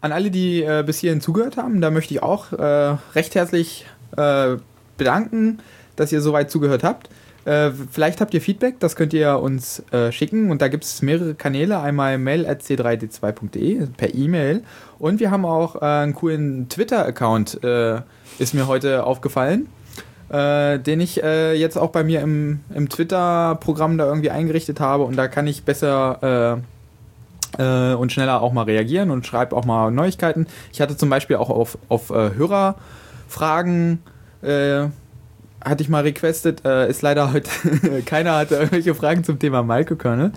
an alle, die äh, bis hierhin zugehört haben, da möchte ich auch äh, recht herzlich äh, bedanken, dass ihr soweit zugehört habt. Äh, vielleicht habt ihr Feedback, das könnt ihr uns äh, schicken und da gibt es mehrere Kanäle. Einmal mail.c3d2.de per E-Mail und wir haben auch äh, einen coolen Twitter-Account, äh, ist mir heute aufgefallen, äh, den ich jetzt auch bei mir im, im Twitter-Programm da irgendwie eingerichtet habe und da kann ich besser und schneller auch mal reagieren und schreibe auch mal Neuigkeiten. Ich hatte zum Beispiel auch auf, auf Hörerfragen hatte ich mal requestet, äh, ist leider heute [LAUGHS] keiner hatte irgendwelche Fragen zum Thema Malke-Kernel.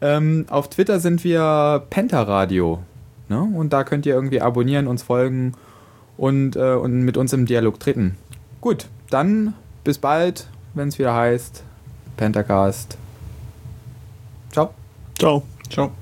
Ähm, auf Twitter sind wir Pentaradio. Ne? Und da könnt ihr irgendwie abonnieren, uns folgen und, äh, und mit uns im Dialog treten. Gut, dann bis bald, wenn es wieder heißt Pentacast. Ciao. Ciao. Ciao.